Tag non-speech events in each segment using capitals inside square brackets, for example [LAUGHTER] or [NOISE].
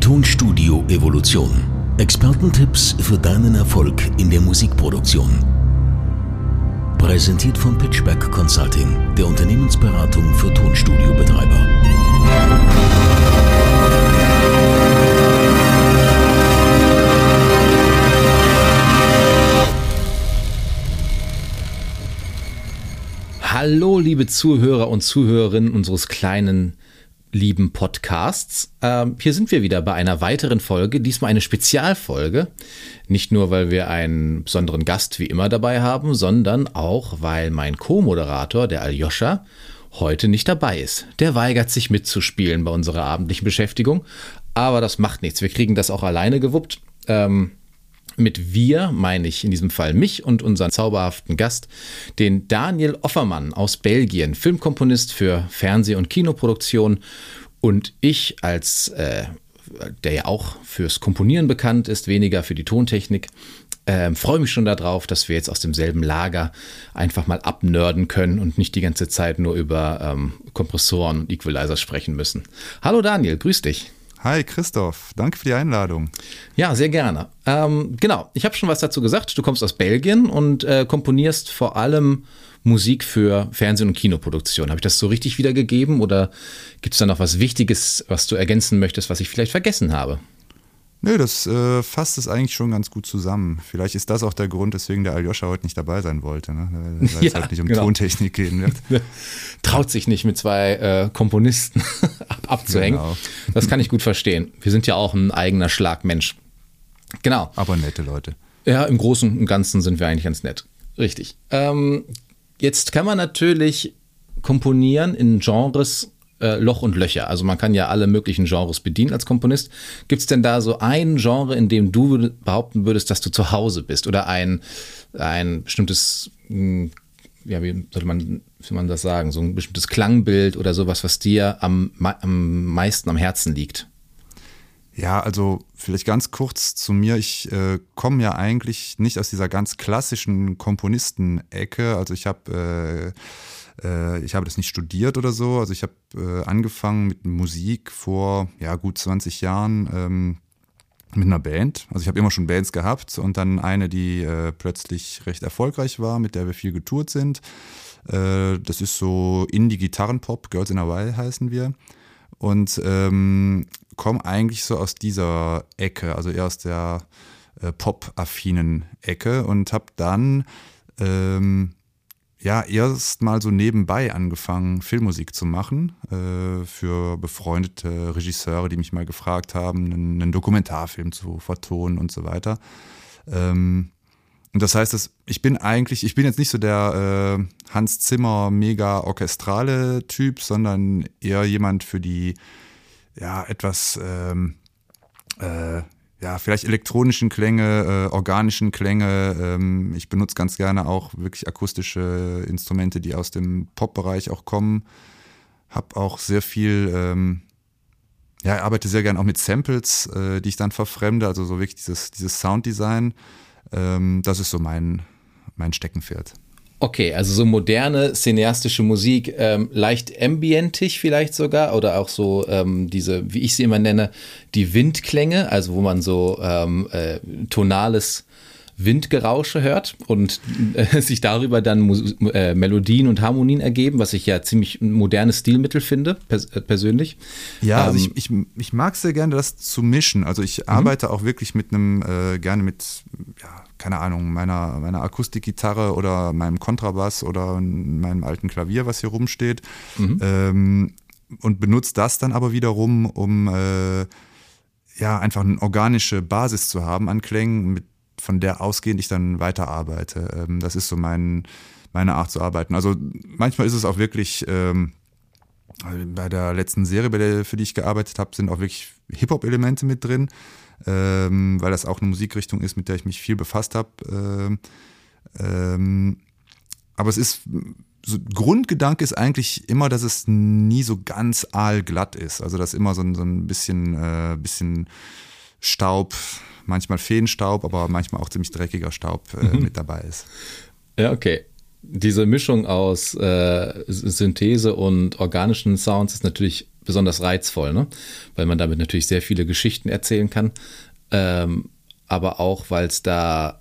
Tonstudio Evolution. Expertentipps für deinen Erfolg in der Musikproduktion. Präsentiert von Pitchback Consulting, der Unternehmensberatung für Tonstudiobetreiber. Hallo, liebe Zuhörer und Zuhörerinnen unseres kleinen lieben Podcasts. Ähm, hier sind wir wieder bei einer weiteren Folge, diesmal eine Spezialfolge. Nicht nur, weil wir einen besonderen Gast wie immer dabei haben, sondern auch, weil mein Co-Moderator, der Aljoscha, heute nicht dabei ist. Der weigert sich mitzuspielen bei unserer abendlichen Beschäftigung. Aber das macht nichts. Wir kriegen das auch alleine gewuppt. Ähm, mit wir meine ich in diesem Fall mich und unseren zauberhaften Gast, den Daniel Offermann aus Belgien, Filmkomponist für Fernseh- und Kinoproduktion. Und ich als, äh, der ja auch fürs Komponieren bekannt ist, weniger für die Tontechnik, äh, freue mich schon darauf, dass wir jetzt aus demselben Lager einfach mal abnörden können und nicht die ganze Zeit nur über ähm, Kompressoren und Equalizers sprechen müssen. Hallo Daniel, grüß dich. Hi Christoph, danke für die Einladung. Ja, sehr gerne. Ähm, genau, ich habe schon was dazu gesagt. Du kommst aus Belgien und äh, komponierst vor allem Musik für Fernsehen- und Kinoproduktion. Habe ich das so richtig wiedergegeben oder gibt es da noch was Wichtiges, was du ergänzen möchtest, was ich vielleicht vergessen habe? Nö, das äh, fasst es eigentlich schon ganz gut zusammen. Vielleicht ist das auch der Grund, weswegen der Aljoscha heute nicht dabei sein wollte, ne? weil es ja, halt nicht um genau. Tontechnik gehen wird. [LAUGHS] Traut sich nicht mit zwei äh, Komponisten [LAUGHS] ab abzuhängen. Genau. Das kann ich gut verstehen. Wir sind ja auch ein eigener Schlagmensch. Genau. Aber nette Leute. Ja, im Großen und Ganzen sind wir eigentlich ganz nett. Richtig. Ähm, jetzt kann man natürlich komponieren in Genres äh, Loch und Löcher. Also man kann ja alle möglichen Genres bedienen als Komponist. Gibt es denn da so ein Genre, in dem du behaupten würdest, dass du zu Hause bist? Oder ein, ein bestimmtes, hm, ja, wie sollte man, wie man das sagen, so ein bestimmtes Klangbild oder sowas, was dir am, am meisten am Herzen liegt? Ja, also vielleicht ganz kurz zu mir. Ich äh, komme ja eigentlich nicht aus dieser ganz klassischen Komponisten-Ecke. Also ich habe äh, äh, ich habe das nicht studiert oder so. Also ich habe äh, angefangen mit Musik vor ja, gut 20 Jahren ähm, mit einer Band. Also ich habe immer schon Bands gehabt und dann eine, die äh, plötzlich recht erfolgreich war, mit der wir viel getourt sind. Äh, das ist so Indie-Gitarrenpop, Girls in a While heißen wir. Und ähm, komme eigentlich so aus dieser Ecke, also eher aus der äh, pop-affinen Ecke und habe dann ähm, ja erst mal so nebenbei angefangen, Filmmusik zu machen äh, für befreundete Regisseure, die mich mal gefragt haben, einen, einen Dokumentarfilm zu vertonen und so weiter. Ähm, und das heißt, dass ich bin eigentlich, ich bin jetzt nicht so der äh, Hans Zimmer mega orchestrale Typ, sondern eher jemand für die ja etwas ähm, äh, ja, vielleicht elektronischen Klänge, äh, organischen Klänge. Ähm, ich benutze ganz gerne auch wirklich akustische Instrumente, die aus dem Pop-Bereich auch kommen. Hab auch sehr viel, ähm, ja, arbeite sehr gerne auch mit Samples, äh, die ich dann verfremde, also so wirklich dieses, dieses Sounddesign. Ähm, das ist so mein, mein Steckenpferd. Okay, also so moderne cineastische Musik, ähm, leicht ambientig vielleicht sogar oder auch so ähm, diese, wie ich sie immer nenne, die Windklänge, also wo man so ähm, äh, tonales Windgerausche hört und äh, [LAUGHS] sich darüber dann Mus äh, Melodien und Harmonien ergeben, was ich ja ziemlich ein modernes Stilmittel finde, pers äh, persönlich. Ja, also ähm, ich, ich, ich mag sehr gerne das zu mischen. Also ich mhm. arbeite auch wirklich mit einem, äh, gerne mit, ja, keine Ahnung, meiner, meiner Akustikgitarre oder meinem Kontrabass oder meinem alten Klavier, was hier rumsteht. Mhm. Ähm, und benutze das dann aber wiederum, um äh, ja einfach eine organische Basis zu haben an Klängen, mit von der ausgehend ich dann weiterarbeite. Ähm, das ist so mein, meine Art zu arbeiten. Also manchmal ist es auch wirklich, ähm, bei der letzten Serie, bei der, für die ich gearbeitet habe, sind auch wirklich Hip-Hop-Elemente mit drin, ähm, weil das auch eine Musikrichtung ist, mit der ich mich viel befasst habe. Ähm, ähm, aber es ist, so, Grundgedanke ist eigentlich immer, dass es nie so ganz aalglatt ist. Also dass immer so ein, so ein bisschen, äh, bisschen Staub, manchmal Feenstaub, aber manchmal auch ziemlich dreckiger Staub äh, mhm. mit dabei ist. Ja, okay. Diese Mischung aus äh, Synthese und organischen Sounds ist natürlich besonders reizvoll, ne? weil man damit natürlich sehr viele Geschichten erzählen kann, ähm, aber auch, weil es da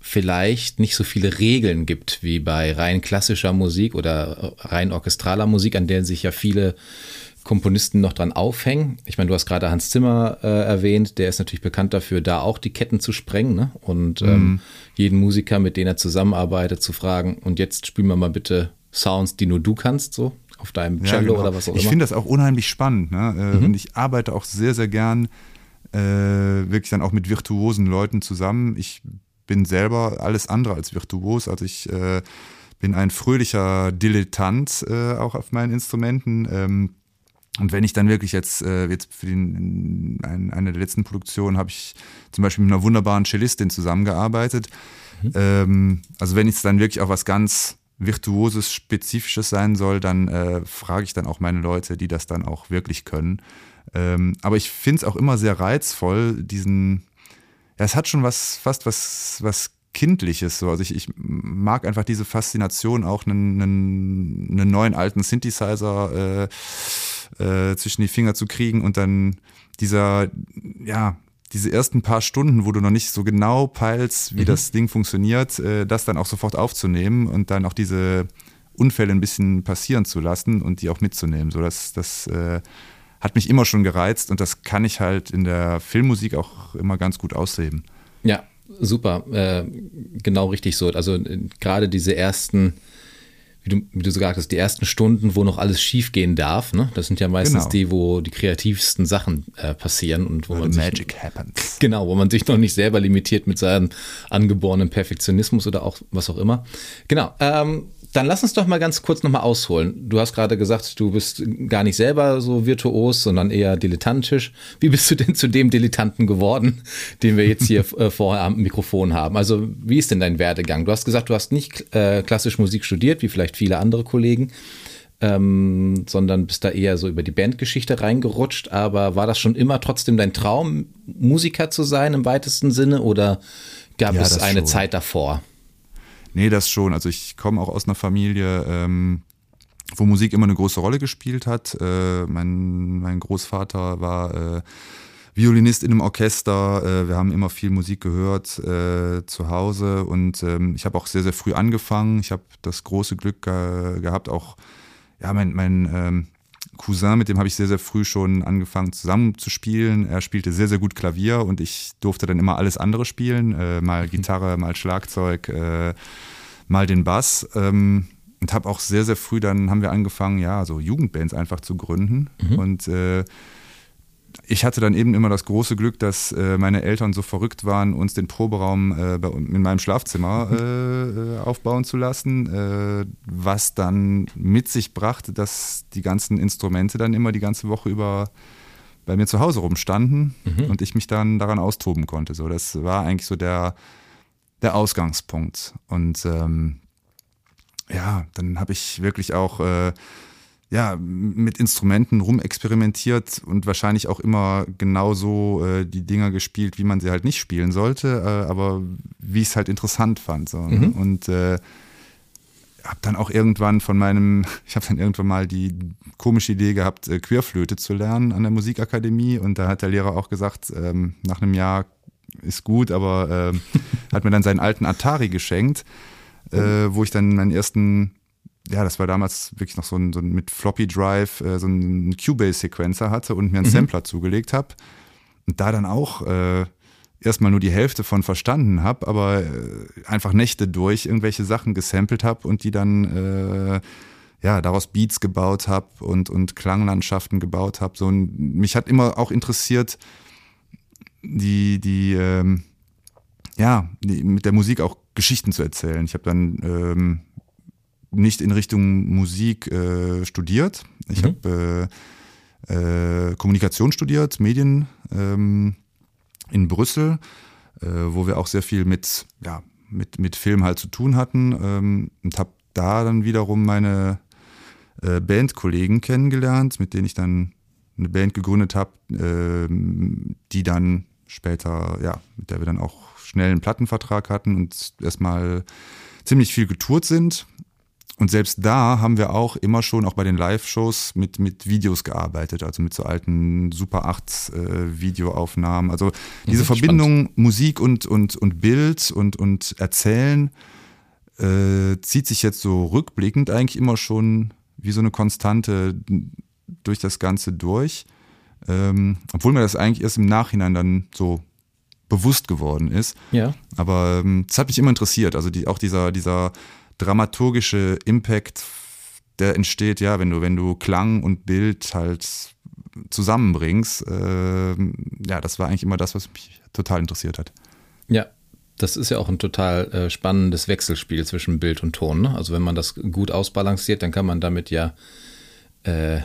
vielleicht nicht so viele Regeln gibt wie bei rein klassischer Musik oder rein orchestraler Musik, an der sich ja viele Komponisten noch dran aufhängen. Ich meine, du hast gerade Hans Zimmer äh, erwähnt, der ist natürlich bekannt dafür, da auch die Ketten zu sprengen ne? und ähm, mhm. jeden Musiker, mit dem er zusammenarbeitet, zu fragen, und jetzt spielen wir mal bitte Sounds, die nur du kannst, so auf deinem Cello ja, genau. oder was auch ich immer. Ich finde das auch unheimlich spannend ne? Äh, mhm. und ich arbeite auch sehr, sehr gern äh, wirklich dann auch mit virtuosen Leuten zusammen. Ich bin selber alles andere als virtuos, also ich äh, bin ein fröhlicher Dilettant äh, auch auf meinen Instrumenten. Ähm, und wenn ich dann wirklich jetzt, äh, jetzt für den, ein, eine der letzten Produktionen habe ich zum Beispiel mit einer wunderbaren Cellistin zusammengearbeitet. Mhm. Ähm, also wenn es dann wirklich auch was ganz Virtuoses, Spezifisches sein soll, dann äh, frage ich dann auch meine Leute, die das dann auch wirklich können. Ähm, aber ich finde es auch immer sehr reizvoll, diesen, ja, es hat schon was, fast was, was Kindliches. So. Also ich, ich mag einfach diese Faszination, auch einen, einen, einen neuen alten Synthesizer äh, äh, zwischen die Finger zu kriegen und dann dieser, ja, diese ersten paar Stunden, wo du noch nicht so genau peilst, wie mhm. das Ding funktioniert, äh, das dann auch sofort aufzunehmen und dann auch diese Unfälle ein bisschen passieren zu lassen und die auch mitzunehmen. So, das, das äh, hat mich immer schon gereizt und das kann ich halt in der Filmmusik auch immer ganz gut ausheben. Ja, super. Äh, genau richtig so. Also äh, gerade diese ersten wie du, wie du so gesagt hast, die ersten Stunden, wo noch alles schief gehen darf. Ne? Das sind ja meistens genau. die, wo die kreativsten Sachen äh, passieren und wo Where man Magic sich, happens. [LAUGHS] Genau, wo man sich noch nicht selber limitiert mit seinem angeborenen Perfektionismus oder auch was auch immer. Genau. Ähm, dann lass uns doch mal ganz kurz nochmal ausholen. Du hast gerade gesagt, du bist gar nicht selber so virtuos, sondern eher dilettantisch. Wie bist du denn zu dem Dilettanten geworden, den wir jetzt hier [LAUGHS] äh, vorher am Mikrofon haben? Also wie ist denn dein Werdegang? Du hast gesagt, du hast nicht äh, klassisch Musik studiert, wie vielleicht viele andere Kollegen. Ähm, sondern bist da eher so über die Bandgeschichte reingerutscht. Aber war das schon immer trotzdem dein Traum, Musiker zu sein im weitesten Sinne oder gab ja, es eine schon. Zeit davor? Nee, das schon. Also ich komme auch aus einer Familie, ähm, wo Musik immer eine große Rolle gespielt hat. Äh, mein, mein Großvater war äh, Violinist in einem Orchester. Äh, wir haben immer viel Musik gehört äh, zu Hause und ähm, ich habe auch sehr, sehr früh angefangen. Ich habe das große Glück gehabt, auch ja, mein, mein ähm, Cousin, mit dem habe ich sehr, sehr früh schon angefangen zusammen zu spielen. Er spielte sehr, sehr gut Klavier und ich durfte dann immer alles andere spielen. Äh, mal [LAUGHS] Gitarre, mal Schlagzeug, äh, mal den Bass. Ähm, und habe auch sehr, sehr früh dann haben wir angefangen, ja, so Jugendbands einfach zu gründen. Mhm. Und äh, ich hatte dann eben immer das große Glück, dass äh, meine Eltern so verrückt waren, uns den Proberaum äh, bei, in meinem Schlafzimmer mhm. äh, aufbauen zu lassen, äh, was dann mit sich brachte, dass die ganzen Instrumente dann immer die ganze Woche über bei mir zu Hause rumstanden mhm. und ich mich dann daran austoben konnte. So, das war eigentlich so der, der Ausgangspunkt. Und ähm, ja, dann habe ich wirklich auch äh, ja, mit Instrumenten rumexperimentiert und wahrscheinlich auch immer genauso äh, die Dinger gespielt, wie man sie halt nicht spielen sollte, äh, aber wie ich es halt interessant fand. So. Ne? Mhm. Und äh, habe dann auch irgendwann von meinem, [LAUGHS] ich habe dann irgendwann mal die komische Idee gehabt, äh, Querflöte zu lernen an der Musikakademie und da hat der Lehrer auch gesagt, ähm, nach einem Jahr ist gut, aber äh, [LAUGHS] hat mir dann seinen alten Atari geschenkt, äh, wo ich dann meinen ersten ja, das war damals wirklich noch so ein, so ein mit Floppy Drive, äh, so ein Cubase-Sequencer hatte und mir einen mhm. Sampler zugelegt habe. Und da dann auch äh, erstmal nur die Hälfte von verstanden habe, aber äh, einfach Nächte durch irgendwelche Sachen gesampelt habe und die dann äh, ja daraus Beats gebaut habe und, und Klanglandschaften gebaut habe. So, und mich hat immer auch interessiert, die, die, ähm, ja, die, mit der Musik auch Geschichten zu erzählen. Ich habe dann ähm, nicht in Richtung Musik äh, studiert. Ich mhm. habe äh, äh, Kommunikation studiert, Medien ähm, in Brüssel, äh, wo wir auch sehr viel mit, ja, mit, mit Film halt zu tun hatten ähm, und habe da dann wiederum meine äh, Bandkollegen kennengelernt, mit denen ich dann eine Band gegründet habe, ähm, die dann später, ja, mit der wir dann auch schnell einen Plattenvertrag hatten und erstmal ziemlich viel getourt sind und selbst da haben wir auch immer schon, auch bei den Live-Shows, mit, mit Videos gearbeitet, also mit so alten Super 8 äh, Videoaufnahmen. Also diese Verbindung spannend. Musik und, und, und Bild und, und Erzählen äh, zieht sich jetzt so rückblickend eigentlich immer schon wie so eine Konstante durch das Ganze durch. Ähm, obwohl mir das eigentlich erst im Nachhinein dann so bewusst geworden ist. Ja. Aber ähm, es ähm, hat mich immer interessiert. Also die, auch dieser, dieser dramaturgische Impact, der entsteht, ja, wenn du, wenn du Klang und Bild halt zusammenbringst. Äh, ja, das war eigentlich immer das, was mich total interessiert hat. Ja, das ist ja auch ein total äh, spannendes Wechselspiel zwischen Bild und Ton. Ne? Also wenn man das gut ausbalanciert, dann kann man damit ja äh,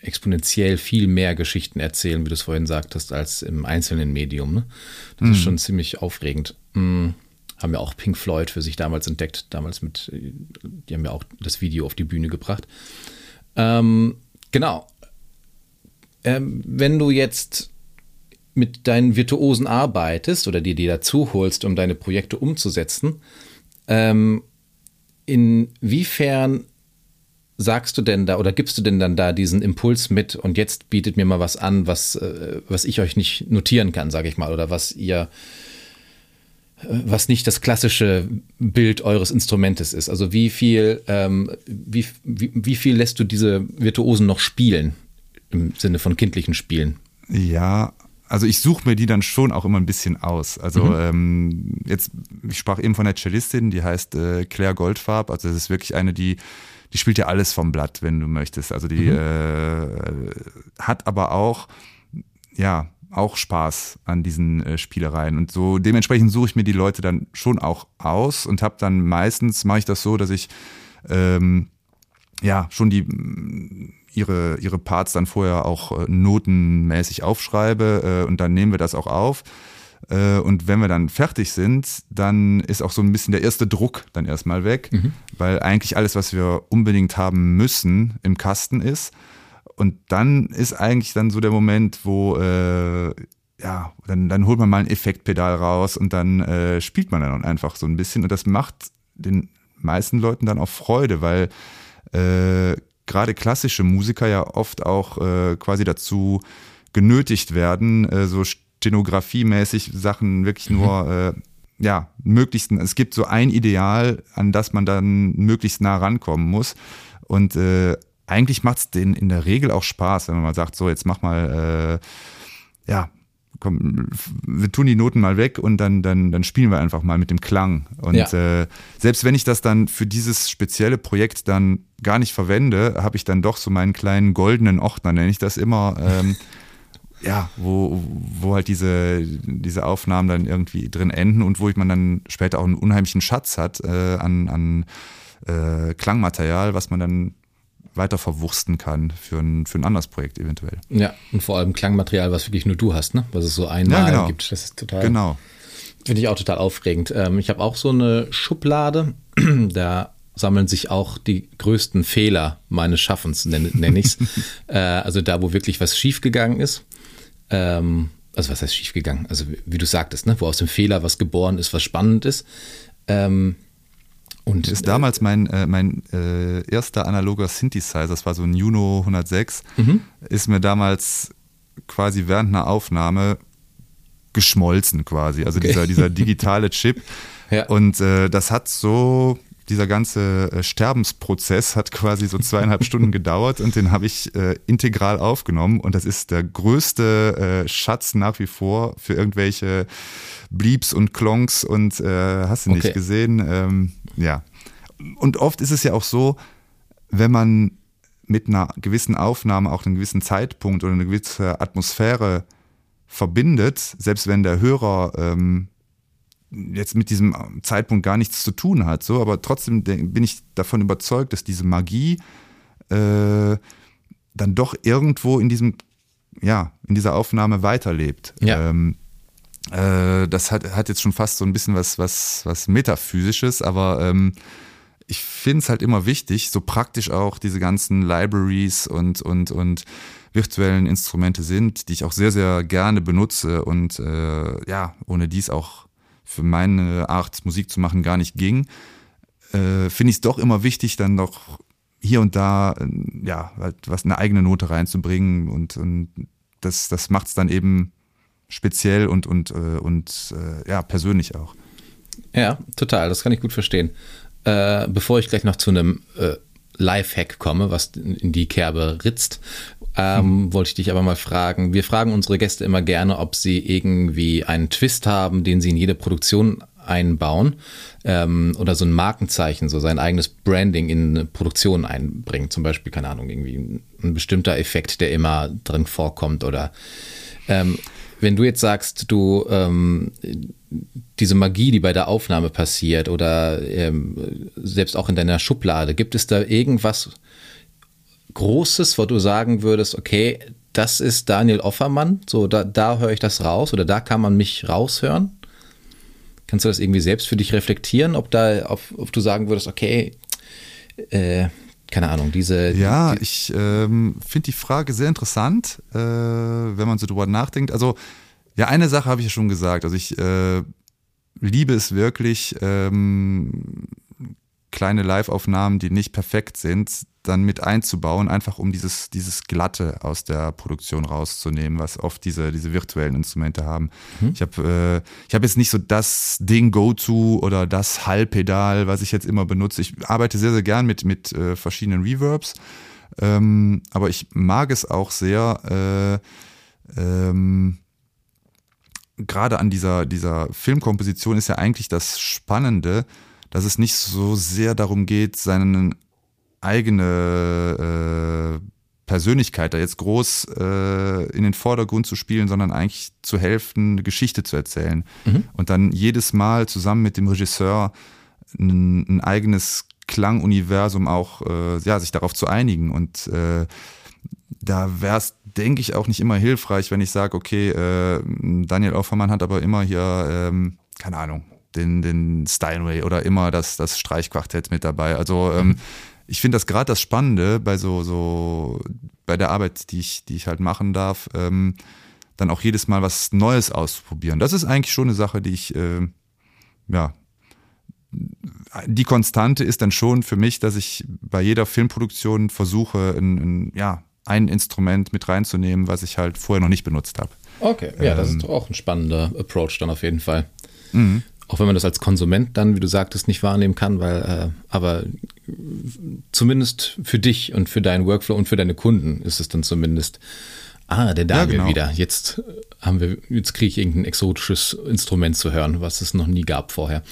exponentiell viel mehr Geschichten erzählen, wie du es vorhin sagtest, als im einzelnen Medium. Ne? Das mhm. ist schon ziemlich aufregend. Mhm. Haben ja auch Pink Floyd für sich damals entdeckt, damals mit, die haben ja auch das Video auf die Bühne gebracht. Ähm, genau. Ähm, wenn du jetzt mit deinen Virtuosen arbeitest oder dir die dazu holst, um deine Projekte umzusetzen, ähm, inwiefern sagst du denn da oder gibst du denn dann da diesen Impuls mit und jetzt bietet mir mal was an, was, äh, was ich euch nicht notieren kann, sage ich mal, oder was ihr was nicht das klassische Bild eures Instrumentes ist. Also wie viel, ähm, wie, wie, wie viel lässt du diese Virtuosen noch spielen im Sinne von kindlichen Spielen? Ja, also ich suche mir die dann schon auch immer ein bisschen aus. Also mhm. ähm, jetzt, ich sprach eben von der Cellistin, die heißt äh, Claire Goldfarb. Also das ist wirklich eine, die, die spielt ja alles vom Blatt, wenn du möchtest. Also die mhm. äh, hat aber auch, ja, auch Spaß an diesen äh, Spielereien. Und so dementsprechend suche ich mir die Leute dann schon auch aus und habe dann meistens, mache ich das so, dass ich ähm, ja schon die ihre, ihre Parts dann vorher auch äh, notenmäßig aufschreibe äh, und dann nehmen wir das auch auf. Äh, und wenn wir dann fertig sind, dann ist auch so ein bisschen der erste Druck dann erstmal weg, mhm. weil eigentlich alles, was wir unbedingt haben müssen, im Kasten ist. Und dann ist eigentlich dann so der Moment, wo äh, ja, dann, dann holt man mal ein Effektpedal raus und dann äh, spielt man dann einfach so ein bisschen. Und das macht den meisten Leuten dann auch Freude, weil äh, gerade klassische Musiker ja oft auch äh, quasi dazu genötigt werden, äh, so stenografiemäßig Sachen wirklich mhm. nur äh, ja, möglichst, es gibt so ein Ideal, an das man dann möglichst nah rankommen muss. Und äh, eigentlich macht es denen in der Regel auch Spaß, wenn man mal sagt, so, jetzt mach mal, äh, ja, komm, wir tun die Noten mal weg und dann, dann, dann spielen wir einfach mal mit dem Klang. Und ja. äh, selbst wenn ich das dann für dieses spezielle Projekt dann gar nicht verwende, habe ich dann doch so meinen kleinen goldenen Ordner, nenne ich das immer. Ähm, [LAUGHS] ja, wo, wo halt diese, diese Aufnahmen dann irgendwie drin enden und wo man dann später auch einen unheimlichen Schatz hat äh, an, an äh, Klangmaterial, was man dann weiter verwursten kann für ein, für ein anderes Projekt eventuell. Ja, und vor allem Klangmaterial, was wirklich nur du hast, ne? Was es so einmal ja, genau. gibt. Das ist total. Genau. Finde ich auch total aufregend. Ähm, ich habe auch so eine Schublade, [CLEARS THROAT] da sammeln sich auch die größten Fehler meines Schaffens, nenne, nenne ich es. [LAUGHS] äh, also da, wo wirklich was schiefgegangen ist. Ähm, also was heißt schiefgegangen? Also wie, wie du sagtest, ne? wo aus dem Fehler was geboren ist, was spannend ist. Ähm, und ist damals mein, äh, mein äh, erster analoger Synthesizer, das war so ein Juno 106, mhm. ist mir damals quasi während einer Aufnahme geschmolzen quasi. Also okay. dieser, dieser [LAUGHS] digitale Chip. ja. Und äh, das hat so dieser ganze äh, Sterbensprozess hat quasi so zweieinhalb [LAUGHS] Stunden gedauert und den habe ich äh, integral aufgenommen und das ist der größte äh, Schatz nach wie vor für irgendwelche Bleeps und Klonks und äh, hast du okay. nicht gesehen. Ähm, ja. Und oft ist es ja auch so, wenn man mit einer gewissen Aufnahme auch einen gewissen Zeitpunkt oder eine gewisse Atmosphäre verbindet, selbst wenn der Hörer ähm, jetzt mit diesem Zeitpunkt gar nichts zu tun hat, so, aber trotzdem bin ich davon überzeugt, dass diese Magie äh, dann doch irgendwo in diesem, ja, in dieser Aufnahme weiterlebt. Ja. Ähm, äh, das hat, hat jetzt schon fast so ein bisschen was, was, was Metaphysisches, aber ähm, ich finde es halt immer wichtig, so praktisch auch diese ganzen Libraries und, und, und virtuellen Instrumente sind, die ich auch sehr, sehr gerne benutze und äh, ja, ohne dies auch für meine Art Musik zu machen gar nicht ging. äh, finde ich es doch immer wichtig, dann noch hier und da äh, ja halt was eine eigene Note reinzubringen und, und das, das macht es dann eben speziell und, und, äh, und äh, ja, persönlich auch. Ja, total, das kann ich gut verstehen. Äh, bevor ich gleich noch zu einem äh, Lifehack komme, was in die Kerbe ritzt, ähm, hm. wollte ich dich aber mal fragen. Wir fragen unsere Gäste immer gerne, ob sie irgendwie einen Twist haben, den sie in jede Produktion einbauen ähm, oder so ein Markenzeichen, so sein eigenes Branding in eine Produktion einbringen. Zum Beispiel, keine Ahnung, irgendwie ein bestimmter Effekt, der immer drin vorkommt oder ähm, wenn du jetzt sagst, du ähm, diese Magie, die bei der Aufnahme passiert oder ähm, selbst auch in deiner Schublade, gibt es da irgendwas Großes, wo du sagen würdest, okay, das ist Daniel Offermann, so da, da höre ich das raus oder da kann man mich raushören? Kannst du das irgendwie selbst für dich reflektieren, ob da, ob, ob du sagen würdest, okay, äh, keine Ahnung, diese. Ja, die, ich ähm, finde die Frage sehr interessant, äh, wenn man so drüber nachdenkt. Also, ja, eine Sache habe ich ja schon gesagt. Also, ich äh, liebe es wirklich, ähm, kleine Live-Aufnahmen, die nicht perfekt sind, dann mit einzubauen, einfach um dieses, dieses Glatte aus der Produktion rauszunehmen, was oft diese, diese virtuellen Instrumente haben. Mhm. Ich habe äh, hab jetzt nicht so das Ding Go-To oder das Hallpedal, was ich jetzt immer benutze. Ich arbeite sehr, sehr gern mit, mit äh, verschiedenen Reverbs, ähm, aber ich mag es auch sehr, äh, ähm, gerade an dieser, dieser Filmkomposition ist ja eigentlich das Spannende, dass es nicht so sehr darum geht, seinen eigene äh, Persönlichkeit da jetzt groß äh, in den Vordergrund zu spielen, sondern eigentlich zu helfen, eine Geschichte zu erzählen. Mhm. Und dann jedes Mal zusammen mit dem Regisseur ein, ein eigenes Klanguniversum auch, äh, ja, sich darauf zu einigen. Und äh, da wäre es, denke ich, auch nicht immer hilfreich, wenn ich sage, okay, äh, Daniel Offermann hat aber immer hier, ähm, keine Ahnung, den, den Steinway oder immer das, das Streichquartett mit dabei. Also ähm, mhm ich finde das gerade das Spannende bei so, so, bei der Arbeit, die ich, die ich halt machen darf, ähm, dann auch jedes Mal was Neues auszuprobieren. Das ist eigentlich schon eine Sache, die ich, äh, ja, die Konstante ist dann schon für mich, dass ich bei jeder Filmproduktion versuche, ein, ein, ja, ein Instrument mit reinzunehmen, was ich halt vorher noch nicht benutzt habe. Okay, ja, ähm, das ist auch ein spannender Approach dann auf jeden Fall. Mhm. Auch wenn man das als Konsument dann, wie du sagtest, nicht wahrnehmen kann, weil, äh, aber zumindest für dich und für deinen Workflow und für deine Kunden ist es dann zumindest, ah, der Daniel ja, genau. wieder. Jetzt haben wir, jetzt kriege ich irgendein exotisches Instrument zu hören, was es noch nie gab vorher.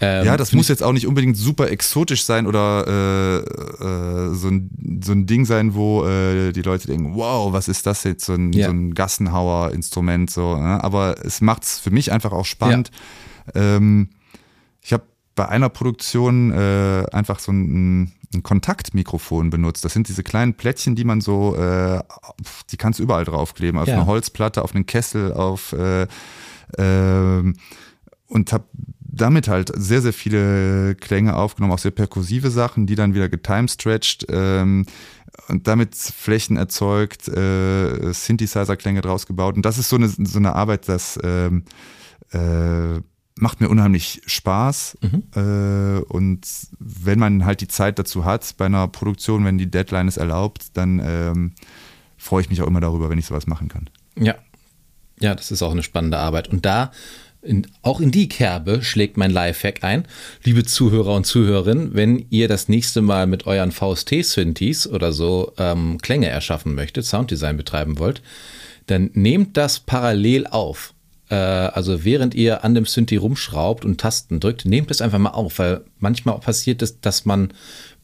Ähm, ja, das muss jetzt auch nicht unbedingt super exotisch sein oder äh, äh, so, ein, so ein Ding sein, wo äh, die Leute denken, wow, was ist das jetzt, so ein, ja. so ein Gassenhauer-Instrument, so. Ne? Aber es macht es für mich einfach auch spannend. Ja ähm, ich habe bei einer Produktion äh, einfach so ein, ein, Kontaktmikrofon benutzt. Das sind diese kleinen Plättchen, die man so, äh, die kannst du überall draufkleben, auf ja. eine Holzplatte, auf einen Kessel, auf äh, äh, und habe damit halt sehr, sehr viele Klänge aufgenommen, auch sehr perkussive Sachen, die dann wieder getimestretched ähm, und damit Flächen erzeugt, äh, Synthesizer-Klänge draus gebaut. Und das ist so eine, so eine Arbeit, dass ähm, äh, macht mir unheimlich Spaß. Mhm. Äh, und wenn man halt die Zeit dazu hat bei einer Produktion, wenn die Deadline es erlaubt, dann ähm, freue ich mich auch immer darüber, wenn ich sowas machen kann. Ja. Ja, das ist auch eine spannende Arbeit. Und da, in, auch in die Kerbe schlägt mein Lifehack ein. Liebe Zuhörer und Zuhörerinnen, wenn ihr das nächste Mal mit euren VST-Synthes oder so ähm, Klänge erschaffen möchtet, Sounddesign betreiben wollt, dann nehmt das parallel auf also während ihr an dem Synthi rumschraubt und Tasten drückt, nehmt es einfach mal auf, weil manchmal passiert es, dass man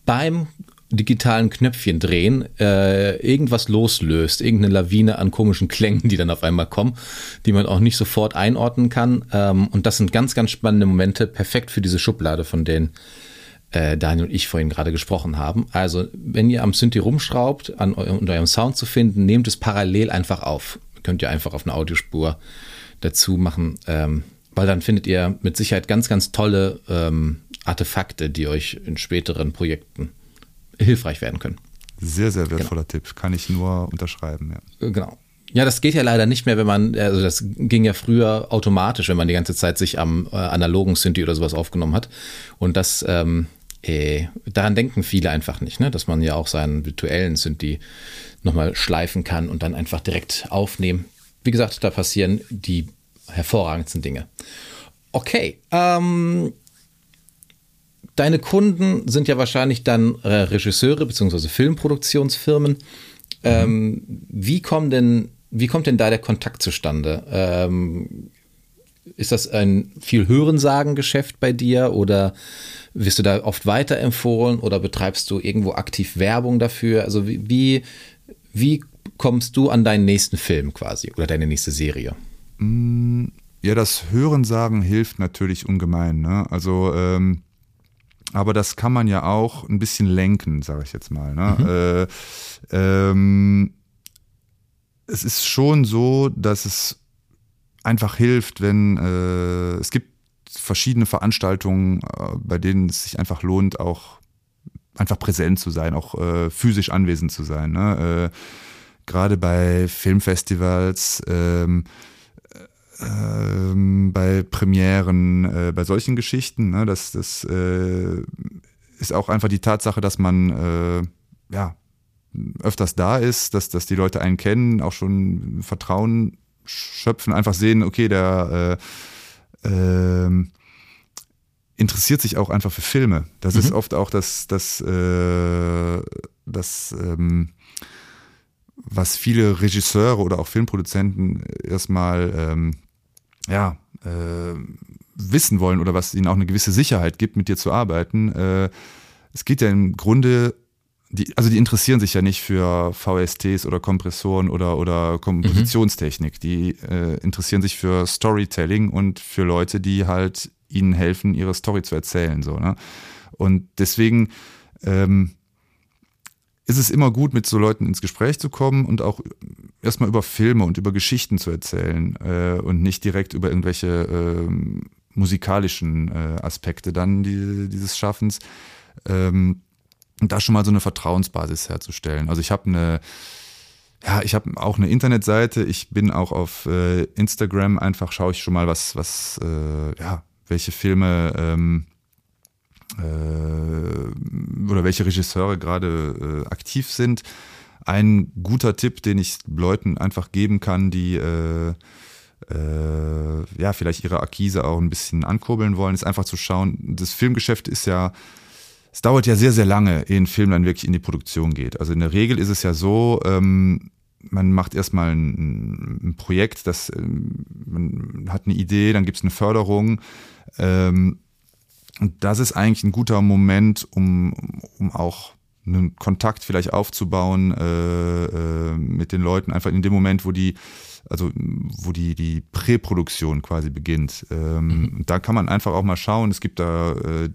beim digitalen Knöpfchen drehen äh, irgendwas loslöst, irgendeine Lawine an komischen Klängen, die dann auf einmal kommen, die man auch nicht sofort einordnen kann. Ähm, und das sind ganz, ganz spannende Momente, perfekt für diese Schublade, von denen äh, Daniel und ich vorhin gerade gesprochen haben. Also, wenn ihr am Synthi rumschraubt, an eurem Sound zu finden, nehmt es parallel einfach auf. Könnt ihr einfach auf eine Audiospur dazu machen, ähm, weil dann findet ihr mit Sicherheit ganz, ganz tolle ähm, Artefakte, die euch in späteren Projekten hilfreich werden können. Sehr, sehr wertvoller genau. Tipp, kann ich nur unterschreiben. Ja. Äh, genau. Ja, das geht ja leider nicht mehr, wenn man, also das ging ja früher automatisch, wenn man die ganze Zeit sich am äh, analogen Synthi oder sowas aufgenommen hat. Und das ähm, äh, daran denken viele einfach nicht, ne? dass man ja auch seinen virtuellen Synthi nochmal schleifen kann und dann einfach direkt aufnehmen. Wie gesagt, da passieren die hervorragendsten Dinge. Okay, ähm, deine Kunden sind ja wahrscheinlich dann äh, Regisseure bzw. Filmproduktionsfirmen. Mhm. Ähm, wie, kommen denn, wie kommt denn da der Kontakt zustande? Ähm, ist das ein viel Hörensagen-Geschäft bei dir oder wirst du da oft weiterempfohlen oder betreibst du irgendwo aktiv Werbung dafür? Also wie, wie kommst du an deinen nächsten Film quasi oder deine nächste Serie? Ja, das Hörensagen hilft natürlich ungemein. Ne? Also, ähm, aber das kann man ja auch ein bisschen lenken, sage ich jetzt mal. Ne? Mhm. Äh, ähm, es ist schon so, dass es einfach hilft, wenn äh, es gibt verschiedene Veranstaltungen, äh, bei denen es sich einfach lohnt, auch einfach präsent zu sein, auch äh, physisch anwesend zu sein. Ne? Äh, Gerade bei Filmfestivals, ähm, ähm, bei Premieren, äh, bei solchen Geschichten. Ne? Das, das äh, ist auch einfach die Tatsache, dass man äh, ja öfters da ist, dass, dass die Leute einen kennen, auch schon Vertrauen schöpfen, einfach sehen, okay, der äh, äh, interessiert sich auch einfach für Filme. Das mhm. ist oft auch das, das, äh, das ähm, was viele Regisseure oder auch Filmproduzenten erstmal ähm, ja, äh, wissen wollen oder was ihnen auch eine gewisse Sicherheit gibt, mit dir zu arbeiten. Äh, es geht ja im Grunde die, also die interessieren sich ja nicht für VSTs oder Kompressoren oder, oder Kompositionstechnik. Mhm. Die äh, interessieren sich für Storytelling und für Leute, die halt ihnen helfen, ihre Story zu erzählen. So, ne? Und deswegen ähm, ist es immer gut, mit so Leuten ins Gespräch zu kommen und auch erstmal über Filme und über Geschichten zu erzählen äh, und nicht direkt über irgendwelche äh, musikalischen äh, Aspekte dann die, dieses Schaffens. Ähm, da schon mal so eine Vertrauensbasis herzustellen. Also ich habe eine, ja, ich habe auch eine Internetseite. Ich bin auch auf äh, Instagram. Einfach schaue ich schon mal, was, was, äh, ja, welche Filme ähm, äh, oder welche Regisseure gerade äh, aktiv sind. Ein guter Tipp, den ich Leuten einfach geben kann, die äh, äh, ja vielleicht ihre Akquise auch ein bisschen ankurbeln wollen, ist einfach zu schauen. Das Filmgeschäft ist ja es dauert ja sehr, sehr lange, ehe ein Film dann wirklich in die Produktion geht. Also in der Regel ist es ja so, ähm, man macht erstmal ein, ein Projekt, das, ähm, man hat eine Idee, dann gibt es eine Förderung. Ähm, und das ist eigentlich ein guter Moment, um, um auch einen Kontakt vielleicht aufzubauen äh, äh, mit den Leuten, einfach in dem Moment, wo die, also wo die, die Präproduktion quasi beginnt. Ähm, mhm. Da kann man einfach auch mal schauen, es gibt da äh,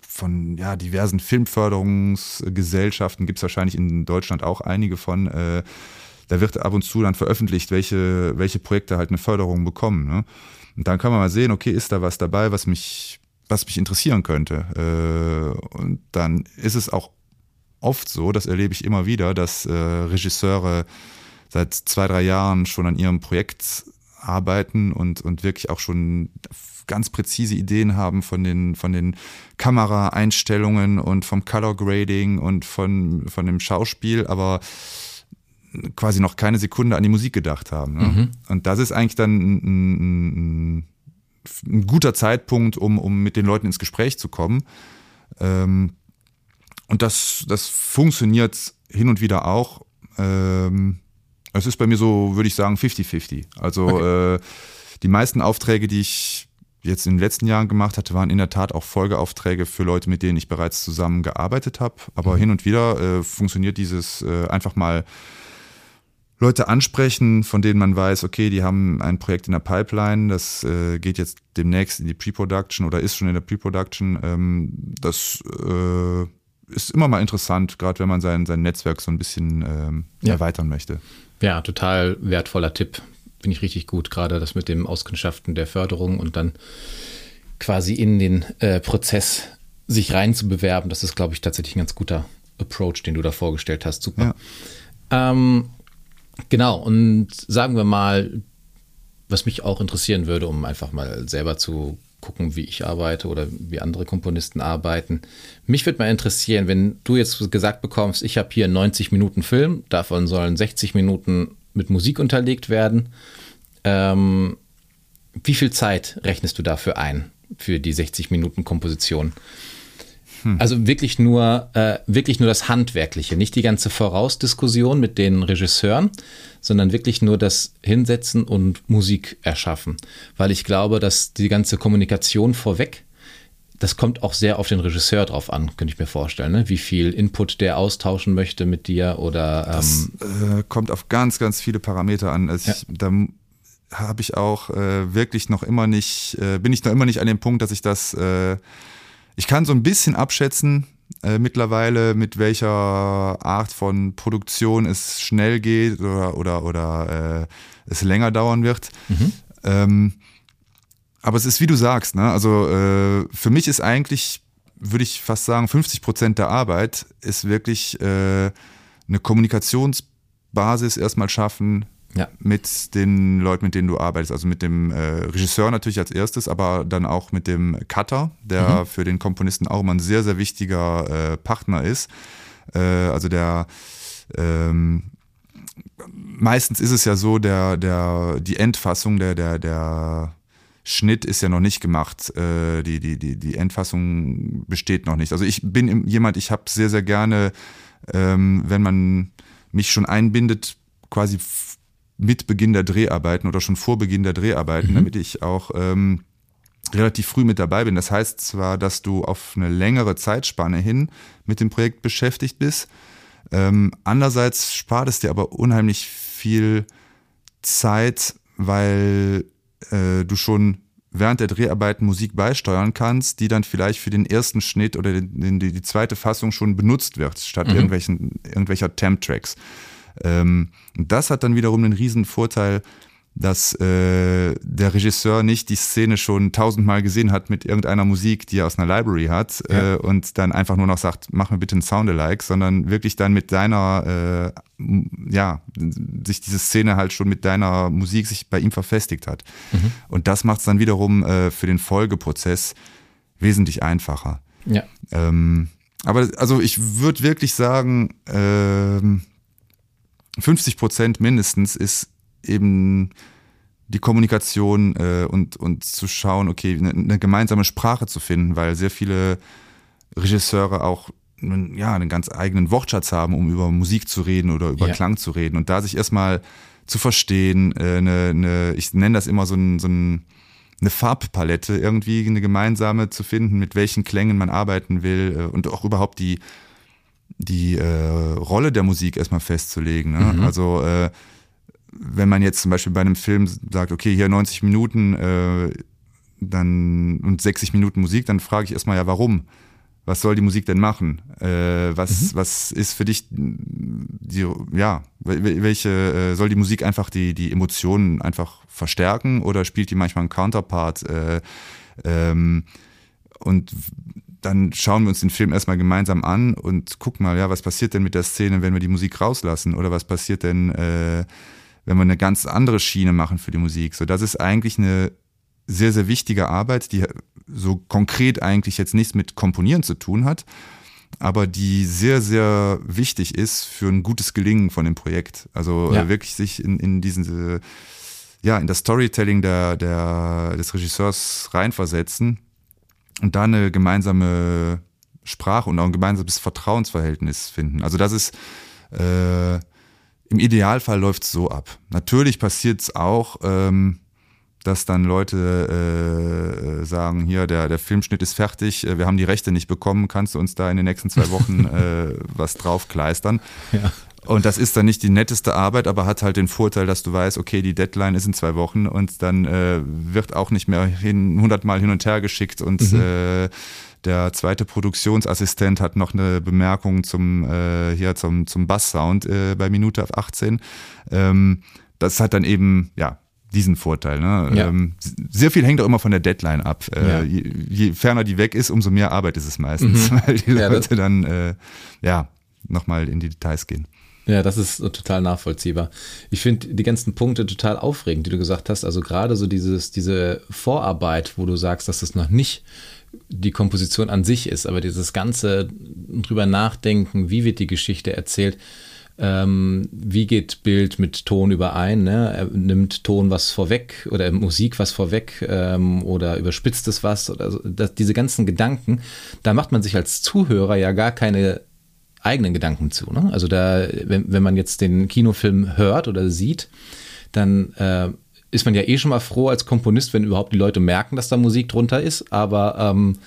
von ja, diversen Filmförderungsgesellschaften, gibt es wahrscheinlich in Deutschland auch einige von. Äh, da wird ab und zu dann veröffentlicht, welche, welche Projekte halt eine Förderung bekommen. Ne? Und dann kann man mal sehen, okay, ist da was dabei, was mich, was mich interessieren könnte. Äh, und dann ist es auch oft so, das erlebe ich immer wieder, dass äh, Regisseure seit zwei, drei Jahren schon an ihrem Projekt arbeiten und, und wirklich auch schon ganz präzise Ideen haben von den, von den Kameraeinstellungen und vom Color Grading und von, von dem Schauspiel, aber quasi noch keine Sekunde an die Musik gedacht haben. Ne? Mhm. Und das ist eigentlich dann ein, ein, ein, guter Zeitpunkt, um, um mit den Leuten ins Gespräch zu kommen. Ähm, und das, das funktioniert hin und wieder auch. Ähm, es ist bei mir so, würde ich sagen, 50-50. Also okay. äh, die meisten Aufträge, die ich jetzt in den letzten Jahren gemacht hatte, waren in der Tat auch Folgeaufträge für Leute, mit denen ich bereits zusammen gearbeitet habe. Aber mhm. hin und wieder äh, funktioniert dieses äh, einfach mal Leute ansprechen, von denen man weiß, okay, die haben ein Projekt in der Pipeline, das äh, geht jetzt demnächst in die Pre-Production oder ist schon in der Pre-Production. Ähm, das äh, ist immer mal interessant, gerade wenn man sein, sein Netzwerk so ein bisschen ähm, ja. erweitern möchte. Ja, total wertvoller Tipp. Finde ich richtig gut, gerade das mit dem Auskundschaften der Förderung und dann quasi in den äh, Prozess sich rein zu bewerben. Das ist, glaube ich, tatsächlich ein ganz guter Approach, den du da vorgestellt hast. Super. Ja. Ähm, genau, und sagen wir mal, was mich auch interessieren würde, um einfach mal selber zu gucken, wie ich arbeite oder wie andere Komponisten arbeiten. Mich würde mal interessieren, wenn du jetzt gesagt bekommst, ich habe hier 90 Minuten Film, davon sollen 60 Minuten mit Musik unterlegt werden. Ähm, wie viel Zeit rechnest du dafür ein, für die 60 Minuten Komposition? Hm. Also wirklich nur, äh, wirklich nur das Handwerkliche, nicht die ganze Vorausdiskussion mit den Regisseuren, sondern wirklich nur das Hinsetzen und Musik erschaffen. Weil ich glaube, dass die ganze Kommunikation vorweg, das kommt auch sehr auf den Regisseur drauf an, könnte ich mir vorstellen, ne? wie viel Input der austauschen möchte mit dir oder. Ähm das äh, kommt auf ganz, ganz viele Parameter an. Also ja. ich, da habe ich auch äh, wirklich noch immer nicht, äh, bin ich noch immer nicht an dem Punkt, dass ich das äh, ich kann so ein bisschen abschätzen äh, mittlerweile, mit welcher Art von Produktion es schnell geht oder, oder, oder äh, es länger dauern wird. Mhm. Ähm, aber es ist, wie du sagst, ne? also äh, für mich ist eigentlich, würde ich fast sagen, 50 Prozent der Arbeit ist wirklich äh, eine Kommunikationsbasis erstmal schaffen, ja. mit den Leuten, mit denen du arbeitest. Also mit dem äh, Regisseur natürlich als erstes, aber dann auch mit dem Cutter, der mhm. für den Komponisten auch immer ein sehr, sehr wichtiger äh, Partner ist. Äh, also der ähm, meistens ist es ja so, der, der, die Endfassung, der, der, der Schnitt ist ja noch nicht gemacht. Äh, die, die, die, die Endfassung besteht noch nicht. Also ich bin jemand, ich habe sehr, sehr gerne, ähm, wenn man mich schon einbindet, quasi mit Beginn der Dreharbeiten oder schon vor Beginn der Dreharbeiten, mhm. damit ich auch ähm, relativ früh mit dabei bin. Das heißt zwar, dass du auf eine längere Zeitspanne hin mit dem Projekt beschäftigt bist. Ähm, andererseits spart es dir aber unheimlich viel Zeit, weil äh, du schon während der Dreharbeiten Musik beisteuern kannst, die dann vielleicht für den ersten Schnitt oder den, die, die zweite Fassung schon benutzt wird, statt mhm. irgendwelchen, irgendwelcher Temp-Tracks. Ähm, das hat dann wiederum den riesen Vorteil, dass äh, der Regisseur nicht die Szene schon tausendmal gesehen hat mit irgendeiner Musik, die er aus einer Library hat ja. äh, und dann einfach nur noch sagt, mach mir bitte ein Soundalike, sondern wirklich dann mit deiner, äh, ja, sich diese Szene halt schon mit deiner Musik sich bei ihm verfestigt hat. Mhm. Und das macht es dann wiederum äh, für den Folgeprozess wesentlich einfacher. Ja. Ähm, aber also ich würde wirklich sagen, ähm, 50 Prozent mindestens ist eben die Kommunikation äh, und, und zu schauen, okay, eine, eine, gemeinsame Sprache zu finden, weil sehr viele Regisseure auch ja, einen ganz eigenen Wortschatz haben, um über Musik zu reden oder über ja. Klang zu reden. Und da sich erstmal zu verstehen, äh, eine, eine, ich nenne das immer so, ein, so ein, eine Farbpalette, irgendwie eine gemeinsame zu finden, mit welchen Klängen man arbeiten will äh, und auch überhaupt die, die äh, Rolle der Musik erstmal festzulegen. Ne? Mhm. Also äh, wenn man jetzt zum Beispiel bei einem Film sagt, okay, hier 90 Minuten äh, dann und 60 Minuten Musik, dann frage ich erstmal ja, warum? Was soll die Musik denn machen? Äh, was, mhm. was ist für dich die, ja, welche äh, soll die Musik einfach die, die Emotionen einfach verstärken oder spielt die manchmal einen Counterpart? Äh, ähm, und dann schauen wir uns den Film erstmal gemeinsam an und gucken mal, ja, was passiert denn mit der Szene, wenn wir die Musik rauslassen? Oder was passiert denn, äh, wenn wir eine ganz andere Schiene machen für die Musik? So, das ist eigentlich eine sehr, sehr wichtige Arbeit, die so konkret eigentlich jetzt nichts mit Komponieren zu tun hat, aber die sehr, sehr wichtig ist für ein gutes Gelingen von dem Projekt. Also ja. wirklich sich in, in diesen, ja, in das Storytelling der, der, des Regisseurs reinversetzen und da eine gemeinsame Sprache und auch ein gemeinsames Vertrauensverhältnis finden. Also das ist äh, im Idealfall läuft es so ab. Natürlich passiert es auch, ähm, dass dann Leute äh, sagen, hier, der, der Filmschnitt ist fertig, äh, wir haben die Rechte nicht bekommen, kannst du uns da in den nächsten zwei Wochen [LAUGHS] äh, was draufkleistern? Ja. Und das ist dann nicht die netteste Arbeit, aber hat halt den Vorteil, dass du weißt, okay, die Deadline ist in zwei Wochen und dann äh, wird auch nicht mehr hundertmal hin und her geschickt und mhm. äh, der zweite Produktionsassistent hat noch eine Bemerkung zum, äh, hier zum, zum Basssound äh, bei Minute 18. Ähm, das hat dann eben, ja, diesen Vorteil. Ne? Ja. Ähm, sehr viel hängt auch immer von der Deadline ab. Äh, ja. je, je, ferner die weg ist, umso mehr Arbeit ist es meistens, mhm. [LAUGHS] weil die Leute ja, dann äh, ja nochmal in die Details gehen. Ja, das ist total nachvollziehbar. Ich finde die ganzen Punkte total aufregend, die du gesagt hast. Also gerade so dieses, diese Vorarbeit, wo du sagst, dass das noch nicht die Komposition an sich ist, aber dieses ganze drüber nachdenken, wie wird die Geschichte erzählt, ähm, wie geht Bild mit Ton überein? Ne? Er nimmt Ton was vorweg oder Musik was vorweg ähm, oder überspitzt es was oder so. das, diese ganzen Gedanken, da macht man sich als Zuhörer ja gar keine eigenen Gedanken zu. Ne? Also da, wenn, wenn man jetzt den Kinofilm hört oder sieht, dann äh, ist man ja eh schon mal froh als Komponist, wenn überhaupt die Leute merken, dass da Musik drunter ist. Aber ähm,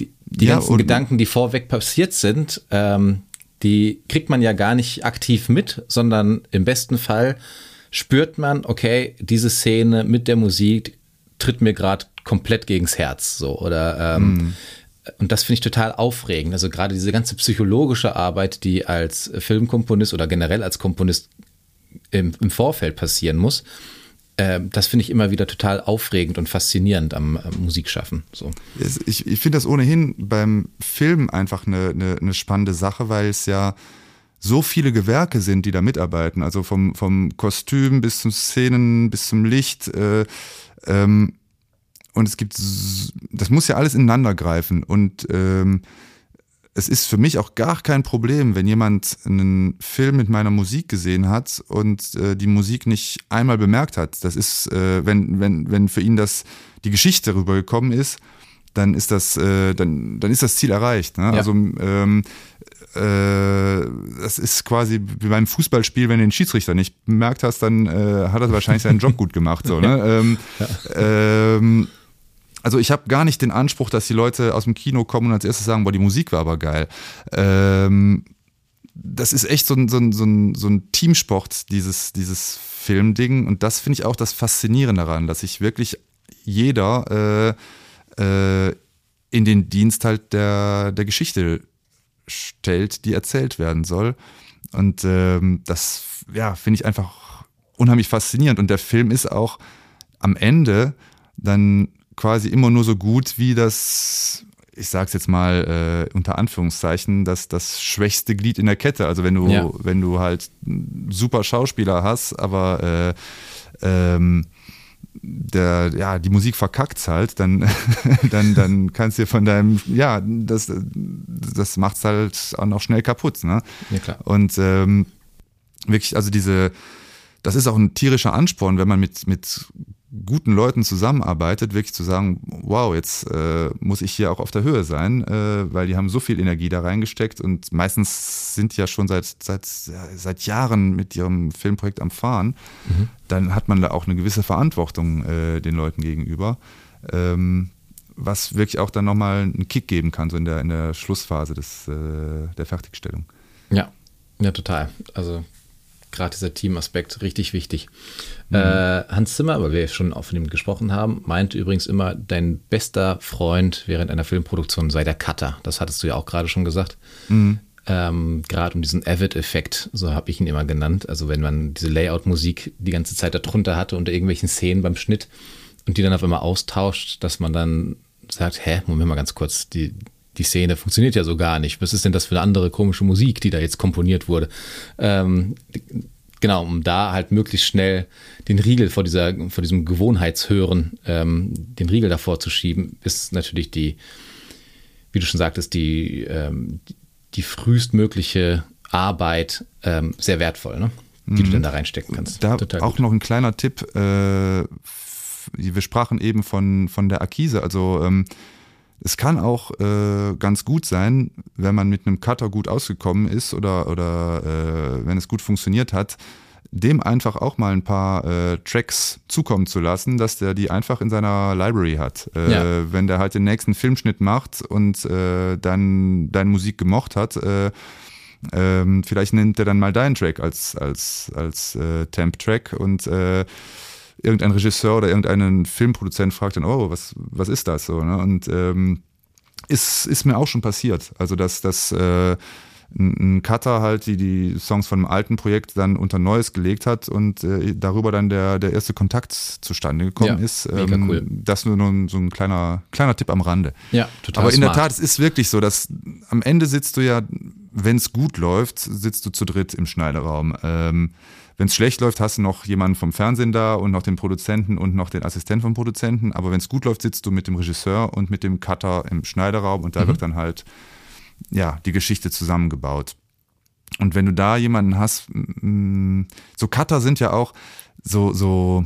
die, die ja, ganzen Gedanken, die vorweg passiert sind, ähm, die kriegt man ja gar nicht aktiv mit, sondern im besten Fall spürt man, okay, diese Szene mit der Musik tritt mir gerade komplett gegens Herz, so oder ähm, mm. Und das finde ich total aufregend. Also gerade diese ganze psychologische Arbeit, die als Filmkomponist oder generell als Komponist im, im Vorfeld passieren muss, äh, das finde ich immer wieder total aufregend und faszinierend am, am Musikschaffen. So. Ich, ich finde das ohnehin beim Film einfach eine, eine, eine spannende Sache, weil es ja so viele Gewerke sind, die da mitarbeiten. Also vom, vom Kostüm bis zum Szenen, bis zum Licht. Äh, ähm, und es gibt, das muss ja alles ineinander greifen. Und ähm, es ist für mich auch gar kein Problem, wenn jemand einen Film mit meiner Musik gesehen hat und äh, die Musik nicht einmal bemerkt hat. Das ist, äh, wenn, wenn, wenn für ihn das die Geschichte rübergekommen ist, dann ist das, äh, dann, dann ist das Ziel erreicht. Ne? Ja. Also ähm, äh, das ist quasi wie beim Fußballspiel, wenn du den Schiedsrichter nicht bemerkt hast, dann äh, hat er wahrscheinlich seinen Job gut gemacht. So, ne? [LAUGHS] ähm, ja. ähm, also ich habe gar nicht den Anspruch, dass die Leute aus dem Kino kommen und als erstes sagen, boah, die Musik war aber geil. Ähm, das ist echt so ein, so ein, so ein, so ein Teamsport, dieses, dieses Filmding. Und das finde ich auch das Faszinierende daran, dass sich wirklich jeder äh, äh, in den Dienst halt der, der Geschichte stellt, die erzählt werden soll. Und ähm, das, ja, finde ich einfach unheimlich faszinierend. Und der Film ist auch am Ende dann quasi immer nur so gut wie das, ich sag's jetzt mal äh, unter Anführungszeichen, das, das schwächste Glied in der Kette. Also wenn du, ja. wenn du halt super Schauspieler hast, aber äh, ähm, der, ja, die Musik verkackt halt, dann, [LAUGHS] dann, dann kannst du von deinem, ja, das, das macht's halt auch noch schnell kaputt. Ne? Ja, klar. Und ähm, wirklich, also diese, das ist auch ein tierischer Ansporn, wenn man mit, mit guten Leuten zusammenarbeitet, wirklich zu sagen, wow, jetzt äh, muss ich hier auch auf der Höhe sein, äh, weil die haben so viel Energie da reingesteckt und meistens sind die ja schon seit, seit, seit Jahren mit ihrem Filmprojekt am Fahren. Mhm. Dann hat man da auch eine gewisse Verantwortung äh, den Leuten gegenüber, ähm, was wirklich auch dann nochmal einen Kick geben kann, so in der, in der Schlussphase des, äh, der Fertigstellung. Ja, ja, total. Also gerade dieser Teamaspekt richtig wichtig. Mhm. Äh, Hans Zimmer, weil wir schon auch von ihm gesprochen haben, meinte übrigens immer, dein bester Freund während einer Filmproduktion sei der Cutter. Das hattest du ja auch gerade schon gesagt. Mhm. Ähm, gerade um diesen Avid-Effekt, so habe ich ihn immer genannt. Also wenn man diese Layout-Musik die ganze Zeit darunter hatte unter irgendwelchen Szenen beim Schnitt und die dann auf einmal austauscht, dass man dann sagt, hä, Moment mal ganz kurz, die, die Szene funktioniert ja so gar nicht. Was ist denn das für eine andere komische Musik, die da jetzt komponiert wurde? Ähm, genau, um da halt möglichst schnell den Riegel vor dieser, vor diesem Gewohnheitshören, ähm, den Riegel davor zu schieben, ist natürlich die, wie du schon sagtest, die, ähm, die frühestmögliche Arbeit ähm, sehr wertvoll, ne? die mhm. du dann da reinstecken kannst. Da Total auch gut. noch ein kleiner Tipp. Äh, wir sprachen eben von, von der Akquise, also ähm, es kann auch äh, ganz gut sein, wenn man mit einem Cutter gut ausgekommen ist oder, oder äh, wenn es gut funktioniert hat, dem einfach auch mal ein paar äh, Tracks zukommen zu lassen, dass der die einfach in seiner Library hat. Äh, ja. Wenn der halt den nächsten Filmschnitt macht und äh, dann deine Musik gemocht hat, äh, ähm, vielleicht nimmt er dann mal deinen Track als, als, als äh, Temp-Track und äh, irgendein Regisseur oder irgendeinen Filmproduzent fragt dann, oh, was, was ist das so? Ne? Und ähm, ist, ist mir auch schon passiert. Also, dass, dass äh, ein Cutter halt die, die Songs von einem alten Projekt dann unter Neues gelegt hat und äh, darüber dann der, der erste Kontakt zustande gekommen ja, ist. Ähm, cool. Das nur, nur so ein kleiner, kleiner Tipp am Rande. Ja, total. Aber in smart. der Tat, es ist wirklich so, dass am Ende sitzt du ja wenn es gut läuft, sitzt du zu dritt im Schneideraum. Ähm, wenn es schlecht läuft, hast du noch jemanden vom Fernsehen da und noch den Produzenten und noch den Assistenten vom Produzenten. Aber wenn es gut läuft, sitzt du mit dem Regisseur und mit dem Cutter im Schneiderraum und da mhm. wird dann halt ja die Geschichte zusammengebaut. Und wenn du da jemanden hast, so Cutter sind ja auch so so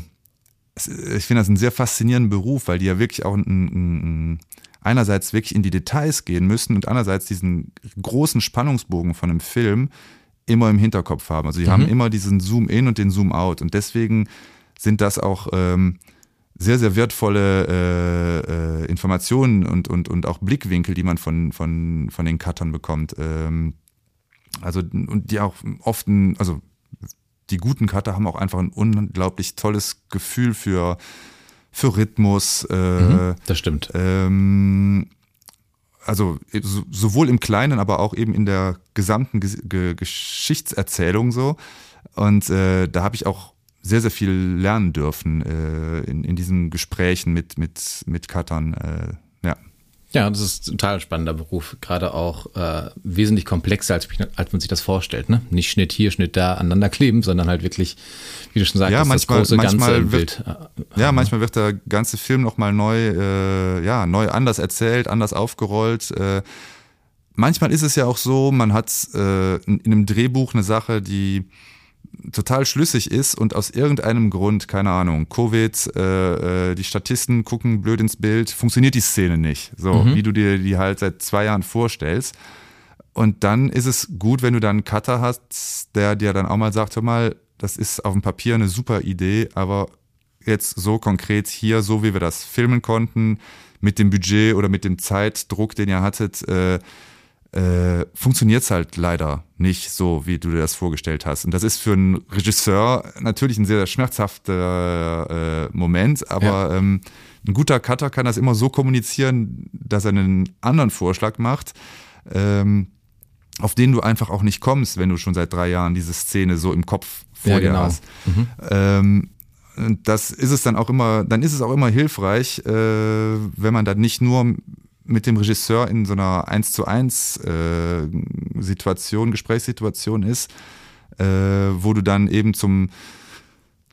ich finde das einen sehr faszinierenden Beruf, weil die ja wirklich auch ein, ein, einerseits wirklich in die Details gehen müssen und andererseits diesen großen Spannungsbogen von einem Film immer im Hinterkopf haben. Also die mhm. haben immer diesen Zoom-in und den Zoom-out und deswegen sind das auch ähm, sehr, sehr wertvolle äh, äh, Informationen und, und, und auch Blickwinkel, die man von, von, von den Cuttern bekommt. Ähm, also, und die auch oft, ein, also die guten Cutter haben auch einfach ein unglaublich tolles Gefühl für, für Rhythmus. Äh, mhm, das stimmt. Ähm, also sowohl im Kleinen, aber auch eben in der gesamten Ge Geschichtserzählung so. Und äh, da habe ich auch sehr, sehr viel lernen dürfen äh, in, in diesen Gesprächen mit, mit, mit Cuttern. Äh, ja. Das ist ein total spannender Beruf, gerade auch äh, wesentlich komplexer, als, als man sich das vorstellt. Ne? Nicht Schnitt hier, Schnitt da aneinander kleben, sondern halt wirklich, wie du schon sagst, ja, manchmal, das große manchmal Ganze wird, Bild. Ja, manchmal wird der ganze Film nochmal neu, äh, ja, neu anders erzählt, anders aufgerollt. Äh, manchmal ist es ja auch so, man hat äh, in einem Drehbuch eine Sache, die total schlüssig ist und aus irgendeinem Grund, keine Ahnung, Covid, äh, äh, die Statisten gucken blöd ins Bild, funktioniert die Szene nicht, so mhm. wie du dir die halt seit zwei Jahren vorstellst. Und dann ist es gut, wenn du dann einen Cutter hast, der dir dann auch mal sagt, hör mal, das ist auf dem Papier eine super Idee, aber jetzt so konkret hier, so wie wir das filmen konnten, mit dem Budget oder mit dem Zeitdruck, den ihr hattet, äh, äh, funktioniert es halt leider nicht so, wie du dir das vorgestellt hast. Und das ist für einen Regisseur natürlich ein sehr, schmerzhafter äh, Moment, aber ja. ähm, ein guter Cutter kann das immer so kommunizieren, dass er einen anderen Vorschlag macht, ähm, auf den du einfach auch nicht kommst, wenn du schon seit drei Jahren diese Szene so im Kopf vor ja, dir genau. hast. Mhm. Ähm, das ist es dann auch immer, dann ist es auch immer hilfreich, äh, wenn man dann nicht nur mit dem Regisseur in so einer 1 zu 1 äh, Situation, Gesprächssituation ist, äh, wo du dann eben zum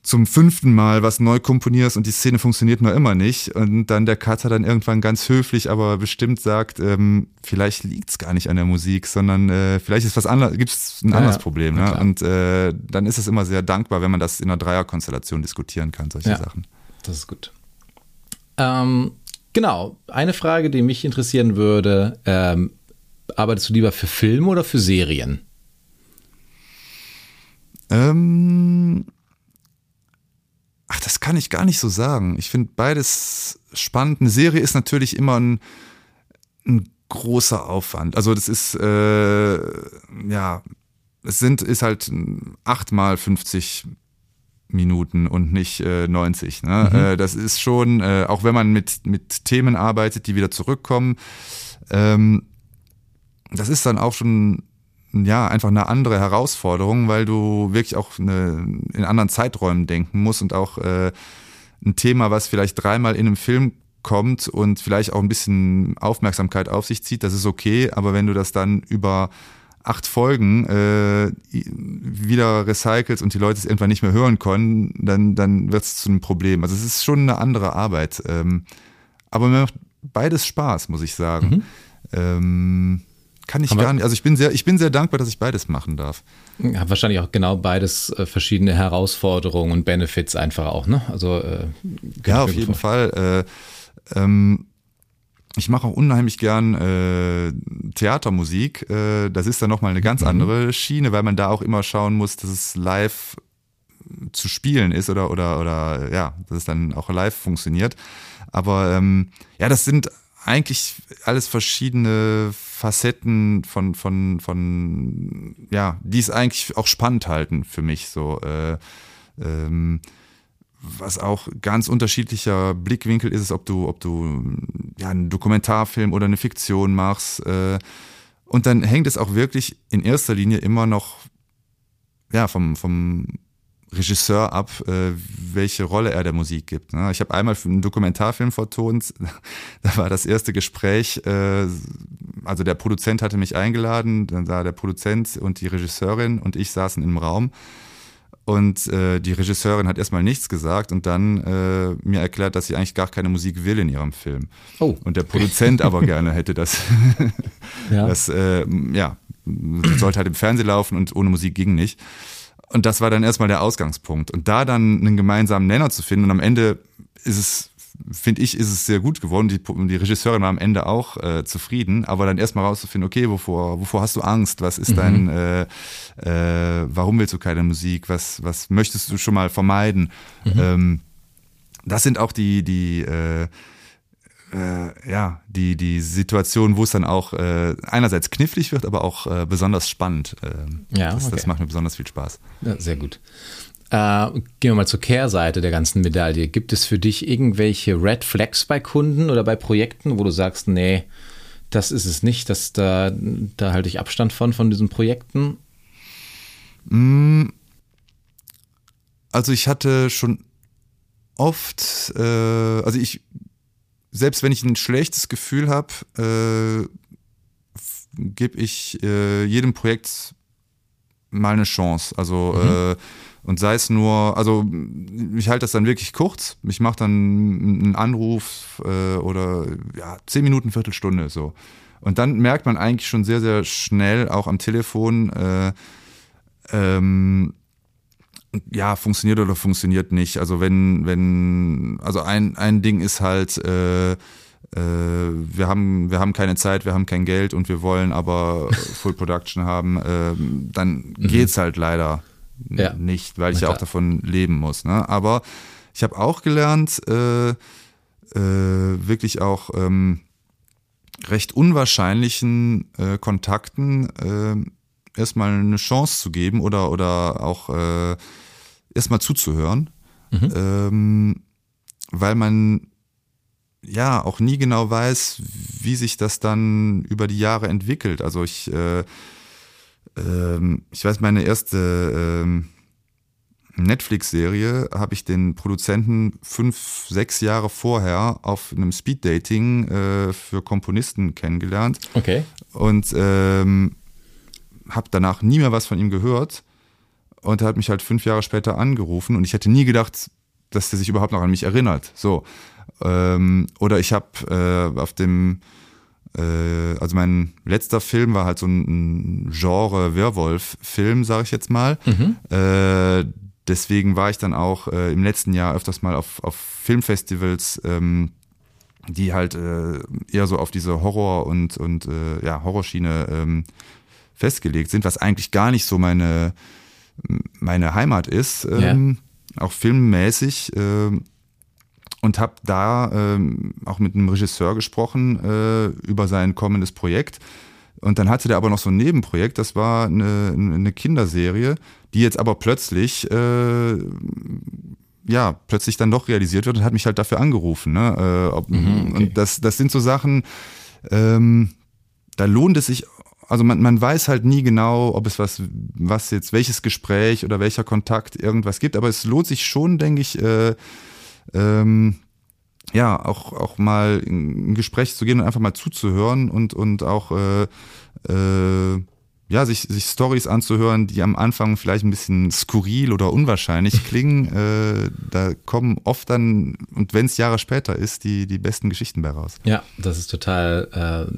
zum fünften Mal was neu komponierst und die Szene funktioniert nur immer nicht und dann der Cutter dann irgendwann ganz höflich, aber bestimmt sagt, ähm, vielleicht liegt's gar nicht an der Musik, sondern äh, vielleicht ist was anderes, gibt's ein ja, anderes Problem. Ne? Und äh, dann ist es immer sehr dankbar, wenn man das in einer Dreierkonstellation diskutieren kann, solche ja, Sachen. Das ist gut. Ähm, Genau, eine Frage, die mich interessieren würde, ähm, arbeitest du lieber für Filme oder für Serien? Ähm, ach, das kann ich gar nicht so sagen. Ich finde beides spannend. Eine Serie ist natürlich immer ein, ein großer Aufwand. Also das ist, äh, ja, es sind, ist halt achtmal 50 Minuten und nicht äh, 90. Ne? Mhm. Äh, das ist schon, äh, auch wenn man mit, mit Themen arbeitet, die wieder zurückkommen, ähm, das ist dann auch schon ja einfach eine andere Herausforderung, weil du wirklich auch eine, in anderen Zeiträumen denken musst und auch äh, ein Thema, was vielleicht dreimal in einem Film kommt und vielleicht auch ein bisschen Aufmerksamkeit auf sich zieht, das ist okay, aber wenn du das dann über acht Folgen äh, wieder recycelt und die Leute es irgendwann nicht mehr hören können, dann, dann wird es zu einem Problem. Also es ist schon eine andere Arbeit. Ähm, aber mir macht beides Spaß, muss ich sagen. Mhm. Ähm, kann ich gar nicht. Also ich bin sehr, ich bin sehr dankbar, dass ich beides machen darf. Ja, wahrscheinlich auch genau beides äh, verschiedene Herausforderungen und Benefits einfach auch, ne? Also äh, ja, auf jeden Fall. Äh, ähm, ich mache auch unheimlich gern äh, Theatermusik. Äh, das ist dann nochmal eine ganz mhm. andere Schiene, weil man da auch immer schauen muss, dass es live zu spielen ist oder, oder, oder ja, dass es dann auch live funktioniert. Aber ähm, ja, das sind eigentlich alles verschiedene Facetten von, von, von, ja, die es eigentlich auch spannend halten für mich. So, äh, ähm, was auch ganz unterschiedlicher Blickwinkel ist, ob du, ob du ja, einen Dokumentarfilm oder eine Fiktion machst. Äh, und dann hängt es auch wirklich in erster Linie immer noch ja, vom, vom Regisseur ab, äh, welche Rolle er der Musik gibt. Ne? Ich habe einmal einen Dokumentarfilm vertont, [LAUGHS] da war das erste Gespräch, äh, also der Produzent hatte mich eingeladen, dann sah der Produzent und die Regisseurin und ich saßen im Raum und äh, die Regisseurin hat erstmal nichts gesagt und dann äh, mir erklärt, dass sie eigentlich gar keine Musik will in ihrem Film. Oh. Und der Produzent aber [LAUGHS] gerne hätte das. ja. [LAUGHS] Das äh, ja, sollte halt im Fernsehen laufen und ohne Musik ging nicht. Und das war dann erstmal der Ausgangspunkt. Und da dann einen gemeinsamen Nenner zu finden und am Ende ist es finde ich, ist es sehr gut geworden. Die, die Regisseurin war am Ende auch äh, zufrieden, aber dann erstmal rauszufinden, okay, wovor, wovor hast du Angst? Was ist mhm. dein, äh, äh, warum willst du keine Musik? Was, was möchtest du schon mal vermeiden? Mhm. Ähm, das sind auch die, die, äh, äh, ja, die, die Situation, wo es dann auch äh, einerseits knifflig wird, aber auch äh, besonders spannend. Äh, ja, das, okay. das macht mir besonders viel Spaß. Ja, sehr gut. Äh, gehen wir mal zur Kehrseite der ganzen Medaille. Gibt es für dich irgendwelche Red Flags bei Kunden oder bei Projekten, wo du sagst, nee, das ist es nicht, dass da, da halte ich Abstand von, von diesen Projekten? Mm. Also ich hatte schon oft, äh, also ich, selbst wenn ich ein schlechtes Gefühl habe, äh, gebe ich äh, jedem Projekt mal eine Chance. Also mhm. Und sei es nur, also ich halte das dann wirklich kurz. Ich mache dann einen Anruf äh, oder ja, zehn Minuten, Viertelstunde so. Und dann merkt man eigentlich schon sehr, sehr schnell, auch am Telefon, äh, ähm, ja, funktioniert oder funktioniert nicht. Also wenn, wenn, also ein, ein Ding ist halt, äh, äh, wir haben, wir haben keine Zeit, wir haben kein Geld und wir wollen aber Full Production haben, äh, dann mhm. geht's halt leider ja. nicht, weil ich ja auch davon leben muss. Ne? Aber ich habe auch gelernt, äh, äh, wirklich auch ähm, recht unwahrscheinlichen äh, Kontakten äh, erstmal eine Chance zu geben oder, oder auch äh, erstmal zuzuhören, mhm. ähm, weil man ja auch nie genau weiß, wie sich das dann über die Jahre entwickelt. Also ich äh, ähm, ich weiß, meine erste ähm, Netflix-Serie habe ich den Produzenten fünf, sechs Jahre vorher auf einem Speed-Dating äh, für Komponisten kennengelernt. Okay. Und ähm, habe danach nie mehr was von ihm gehört. Und er hat mich halt fünf Jahre später angerufen und ich hätte nie gedacht, dass er sich überhaupt noch an mich erinnert. So. Ähm, oder ich habe äh, auf dem äh, also mein letzter Film war halt so ein, Genre Werwolf-Film, sage ich jetzt mal. Mhm. Äh, deswegen war ich dann auch äh, im letzten Jahr öfters mal auf, auf Filmfestivals, ähm, die halt äh, eher so auf diese Horror- und, und äh, ja, Horrorschiene ähm, festgelegt sind, was eigentlich gar nicht so meine, meine Heimat ist. Ähm, ja. Auch filmmäßig. Ähm, und habe da ähm, auch mit einem Regisseur gesprochen äh, über sein kommendes Projekt. Und dann hatte der aber noch so ein Nebenprojekt, das war eine, eine Kinderserie, die jetzt aber plötzlich, äh, ja, plötzlich dann doch realisiert wird und hat mich halt dafür angerufen. Ne? Äh, ob, mhm, okay. Und das, das sind so Sachen, ähm, da lohnt es sich, also man, man weiß halt nie genau, ob es was, was jetzt, welches Gespräch oder welcher Kontakt irgendwas gibt, aber es lohnt sich schon, denke ich, äh, ähm, ja, auch, auch mal in ein Gespräch zu gehen und einfach mal zuzuhören und, und auch äh, äh, ja, sich, sich Stories anzuhören, die am Anfang vielleicht ein bisschen skurril oder unwahrscheinlich [LAUGHS] klingen, äh, da kommen oft dann, und wenn es Jahre später ist, die, die besten Geschichten bei raus. Ja, das ist total, äh,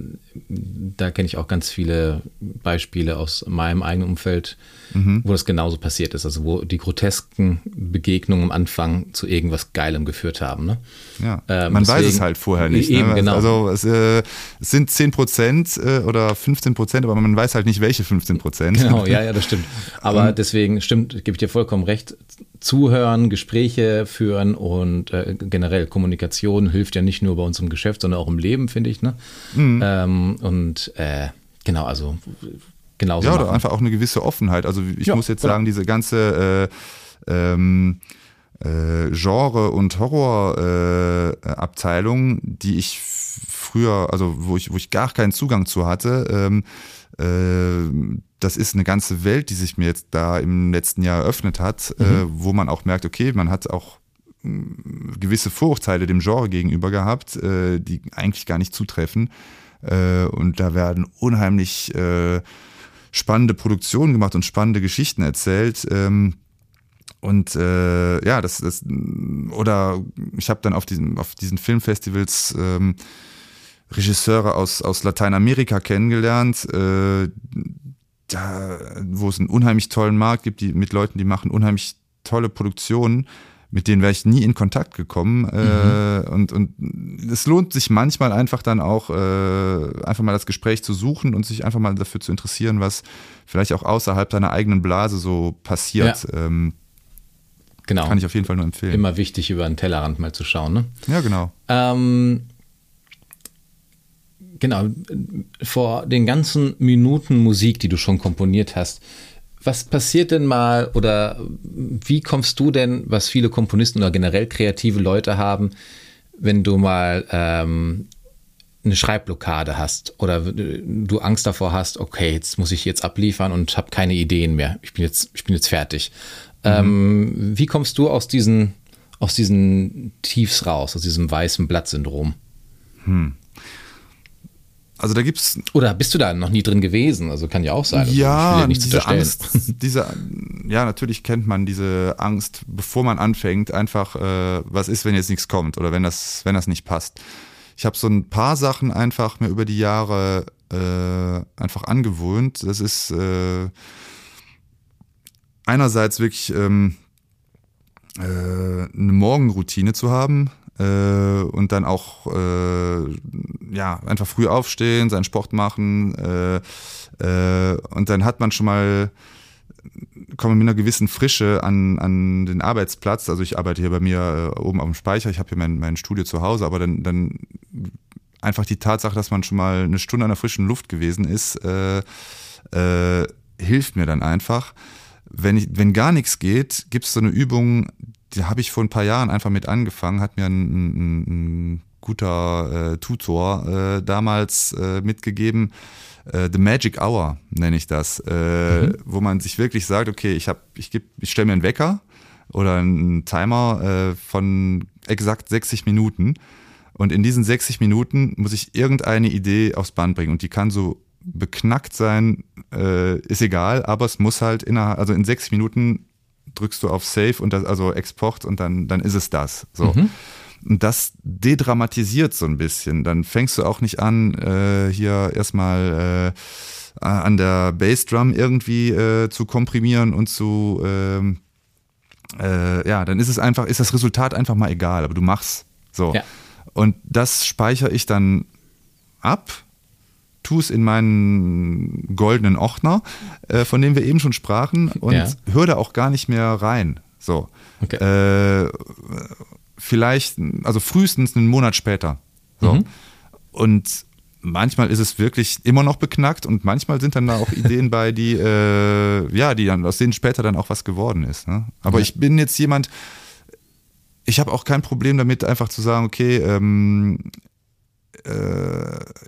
da kenne ich auch ganz viele Beispiele aus meinem eigenen Umfeld, mhm. wo das genauso passiert ist. Also wo die grotesken Begegnungen am Anfang zu irgendwas Geilem geführt haben. Ne? Ja, ähm, man deswegen, weiß es halt vorher nicht. Eben, ne? genau. Also es, äh, es, sind 10 Prozent äh, oder 15 Prozent, aber man weiß halt nicht, welche 15 Prozent. Genau, ja, ja, das [LAUGHS] stimmt. Aber und, deswegen stimmt, gebe ich dir vollkommen recht. Zuhören, Gespräche führen und äh, generell Kommunikation hilft ja nicht nur bei uns im Geschäft, sondern auch im Leben, finde ich. Ne? Mhm. Ähm, und äh, genau, also genauso. Ja, oder einfach auch eine gewisse Offenheit. Also ich ja, muss jetzt sagen, diese ganze äh, ähm, äh, Genre- und Horrorabteilung, äh, die ich früher, also wo ich, wo ich gar keinen Zugang zu hatte. Ähm, äh, das ist eine ganze Welt, die sich mir jetzt da im letzten Jahr eröffnet hat, äh, mhm. äh, wo man auch merkt, okay, man hat auch mm, gewisse Vorurteile dem Genre gegenüber gehabt, äh, die eigentlich gar nicht zutreffen. Äh, und da werden unheimlich äh, spannende Produktionen gemacht und spannende Geschichten erzählt. Ähm, und äh, ja, das, das oder ich habe dann auf diesen, auf diesen Filmfestivals ähm, Regisseure aus, aus Lateinamerika kennengelernt, äh, da, wo es einen unheimlich tollen Markt gibt, die, mit Leuten, die machen unheimlich tolle Produktionen, mit denen wäre ich nie in Kontakt gekommen. Äh, mhm. und, und es lohnt sich manchmal einfach dann auch, äh, einfach mal das Gespräch zu suchen und sich einfach mal dafür zu interessieren, was vielleicht auch außerhalb deiner eigenen Blase so passiert. Ja. Ähm, genau. Kann ich auf jeden Fall nur empfehlen. Immer wichtig, über den Tellerrand mal zu schauen. Ne? Ja, genau. Ähm, genau, vor den ganzen Minuten Musik, die du schon komponiert hast, was passiert denn mal oder wie kommst du denn, was viele Komponisten oder generell kreative Leute haben, wenn du mal ähm, eine Schreibblockade hast oder du Angst davor hast, okay, jetzt muss ich jetzt abliefern und habe keine Ideen mehr. Ich bin jetzt, ich bin jetzt fertig. Mhm. Ähm, wie kommst du aus diesen, aus diesen Tiefs raus, aus diesem weißen Blatt-Syndrom? Hm. Also da gibt's. Oder bist du da noch nie drin gewesen? Also kann ja auch sein. Also ja, ja diese Angst, diese, ja, natürlich kennt man diese Angst, bevor man anfängt, einfach, äh, was ist, wenn jetzt nichts kommt oder wenn das, wenn das nicht passt. Ich habe so ein paar Sachen einfach mir über die Jahre äh, einfach angewöhnt. Das ist äh, einerseits wirklich ähm, äh, eine Morgenroutine zu haben, äh, und dann auch äh, ja einfach früh aufstehen, seinen Sport machen äh, äh, und dann hat man schon mal komme mit einer gewissen Frische an, an den Arbeitsplatz. Also ich arbeite hier bei mir äh, oben auf dem Speicher, ich habe hier mein, mein Studio zu Hause, aber dann, dann einfach die Tatsache, dass man schon mal eine Stunde an der frischen Luft gewesen ist, äh, hilft mir dann einfach. Wenn, ich, wenn gar nichts geht, gibt es so eine Übung, die habe ich vor ein paar Jahren einfach mit angefangen, hat mir ein, ein, ein guter äh, Tutor äh, damals äh, mitgegeben. Äh, The Magic Hour nenne ich das, äh, mhm. wo man sich wirklich sagt, okay, ich habe, ich gebe, ich stelle mir einen Wecker oder einen Timer äh, von exakt 60 Minuten und in diesen 60 Minuten muss ich irgendeine Idee aufs Band bringen und die kann so beknackt sein, ist egal, aber es muss halt innerhalb, also in 60 Minuten drückst du auf Save und das, also Export und dann, dann ist es das. So. Mhm. Und das dedramatisiert so ein bisschen. Dann fängst du auch nicht an, äh, hier erstmal äh, an der Bassdrum irgendwie äh, zu komprimieren und zu ähm, äh, ja, dann ist es einfach, ist das Resultat einfach mal egal, aber du machst so. Ja. Und das speichere ich dann ab tue es in meinen goldenen Ordner, äh, von dem wir eben schon sprachen, und ja. höre da auch gar nicht mehr rein. So. Okay. Äh, vielleicht, also frühestens einen Monat später. So. Mhm. Und manchmal ist es wirklich immer noch beknackt und manchmal sind dann da auch Ideen bei, die, äh, ja, die dann, aus denen später dann auch was geworden ist. Ne? Aber ja. ich bin jetzt jemand, ich habe auch kein Problem damit, einfach zu sagen, okay, ähm, äh,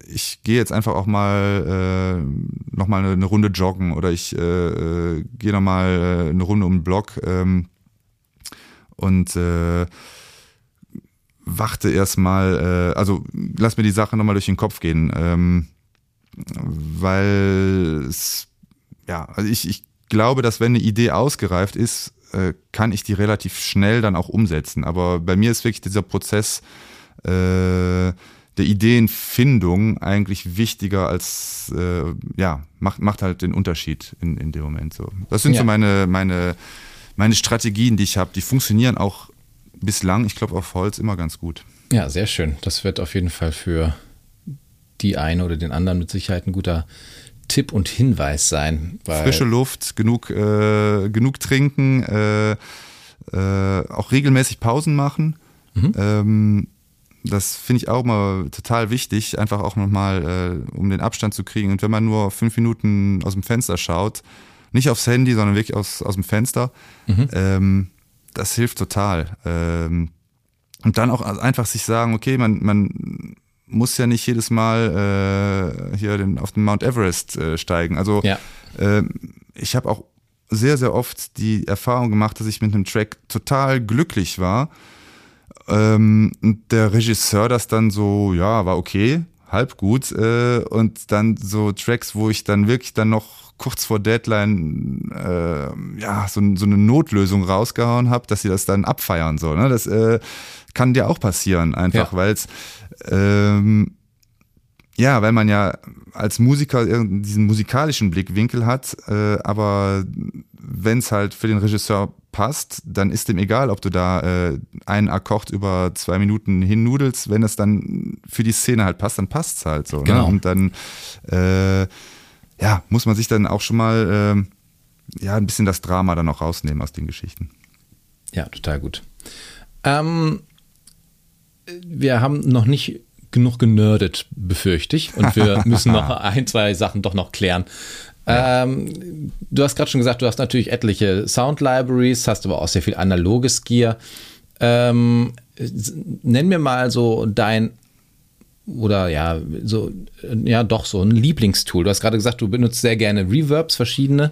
ich gehe jetzt einfach auch mal äh, noch mal eine, eine Runde joggen oder ich äh, äh gehe noch mal äh, eine Runde um den Block ähm, und äh, warte erstmal, äh, also lass mir die Sache noch mal durch den Kopf gehen, ähm, weil es, ja, also ich, ich glaube, dass wenn eine Idee ausgereift ist, äh, kann ich die relativ schnell dann auch umsetzen. Aber bei mir ist wirklich dieser Prozess äh, der Ideenfindung eigentlich wichtiger als, äh, ja, macht, macht halt den Unterschied in, in dem Moment so. Das sind ja. so meine, meine, meine Strategien, die ich habe. Die funktionieren auch bislang, ich glaube, auf Holz immer ganz gut. Ja, sehr schön. Das wird auf jeden Fall für die eine oder den anderen mit Sicherheit ein guter Tipp und Hinweis sein. Frische Luft, genug, äh, genug trinken, äh, äh, auch regelmäßig Pausen machen. Mhm. Ähm, das finde ich auch mal total wichtig, einfach auch nochmal, äh, um den Abstand zu kriegen. Und wenn man nur fünf Minuten aus dem Fenster schaut, nicht aufs Handy, sondern wirklich aus, aus dem Fenster, mhm. ähm, das hilft total. Ähm, und dann auch einfach sich sagen, okay, man, man, muss ja nicht jedes Mal äh, hier den, auf den Mount Everest äh, steigen. Also Ja. äh, ich habe auch sehr, sehr oft die Erfahrung gemacht, dass ich mit einem Track total glücklich war. Ähm, und der Regisseur das dann so, ja, war okay, halb gut. Äh, und dann so Tracks, wo ich dann wirklich dann noch kurz vor Deadline äh, ja so, so eine Notlösung rausgehauen habe, dass sie das dann abfeiern soll. Ne? Das äh, kann dir auch passieren, einfach, Ja. weil es ähm, ja, weil man ja als Musiker diesen musikalischen Blickwinkel hat, äh, aber wenn es halt für den Regisseur passt, dann ist dem egal, ob du da äh, einen Akkord über zwei Minuten hinnudelst. Wenn es dann für die Szene halt passt, dann passt's halt so. Genau. Ne? Und dann äh, ja, muss man sich dann auch schon mal ähm, ja, ein bisschen das Drama dann auch rausnehmen aus den Geschichten. Ja, total gut. Ähm, wir haben noch nicht genug genördet, befürchte ich. Und wir [LAUGHS] müssen noch ein, zwei Sachen doch noch klären. Ähm, du hast gerade schon gesagt, du hast natürlich etliche Sound Libraries, hast aber auch sehr viel analoges Gear. Ähm, nenn mir mal so dein oder ja, so, ja, doch so ein Lieblingstool. Du hast gerade gesagt, du benutzt sehr gerne Reverbs, verschiedene.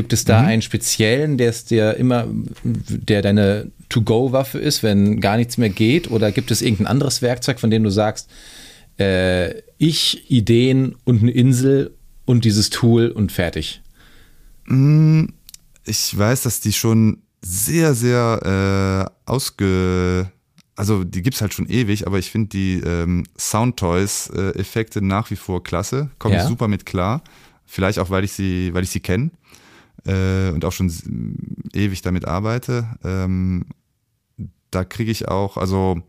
Gibt es da einen speziellen, der es dir immer, der deine To-Go-Waffe ist, wenn gar nichts mehr geht? Oder gibt es irgendein anderes Werkzeug, von dem du sagst, äh, ich, Ideen und eine Insel und dieses Tool und fertig? Ich weiß, dass die schon sehr, sehr äh, ausge. Also die gibt's halt schon ewig, aber ich finde die ähm, Soundtoys-Effekte nach wie vor klasse. Komme Ja. ich super mit klar. Vielleicht auch, weil ich sie, weil ich sie kenne äh, und auch schon ewig damit arbeite. Ähm, da kriege ich auch, also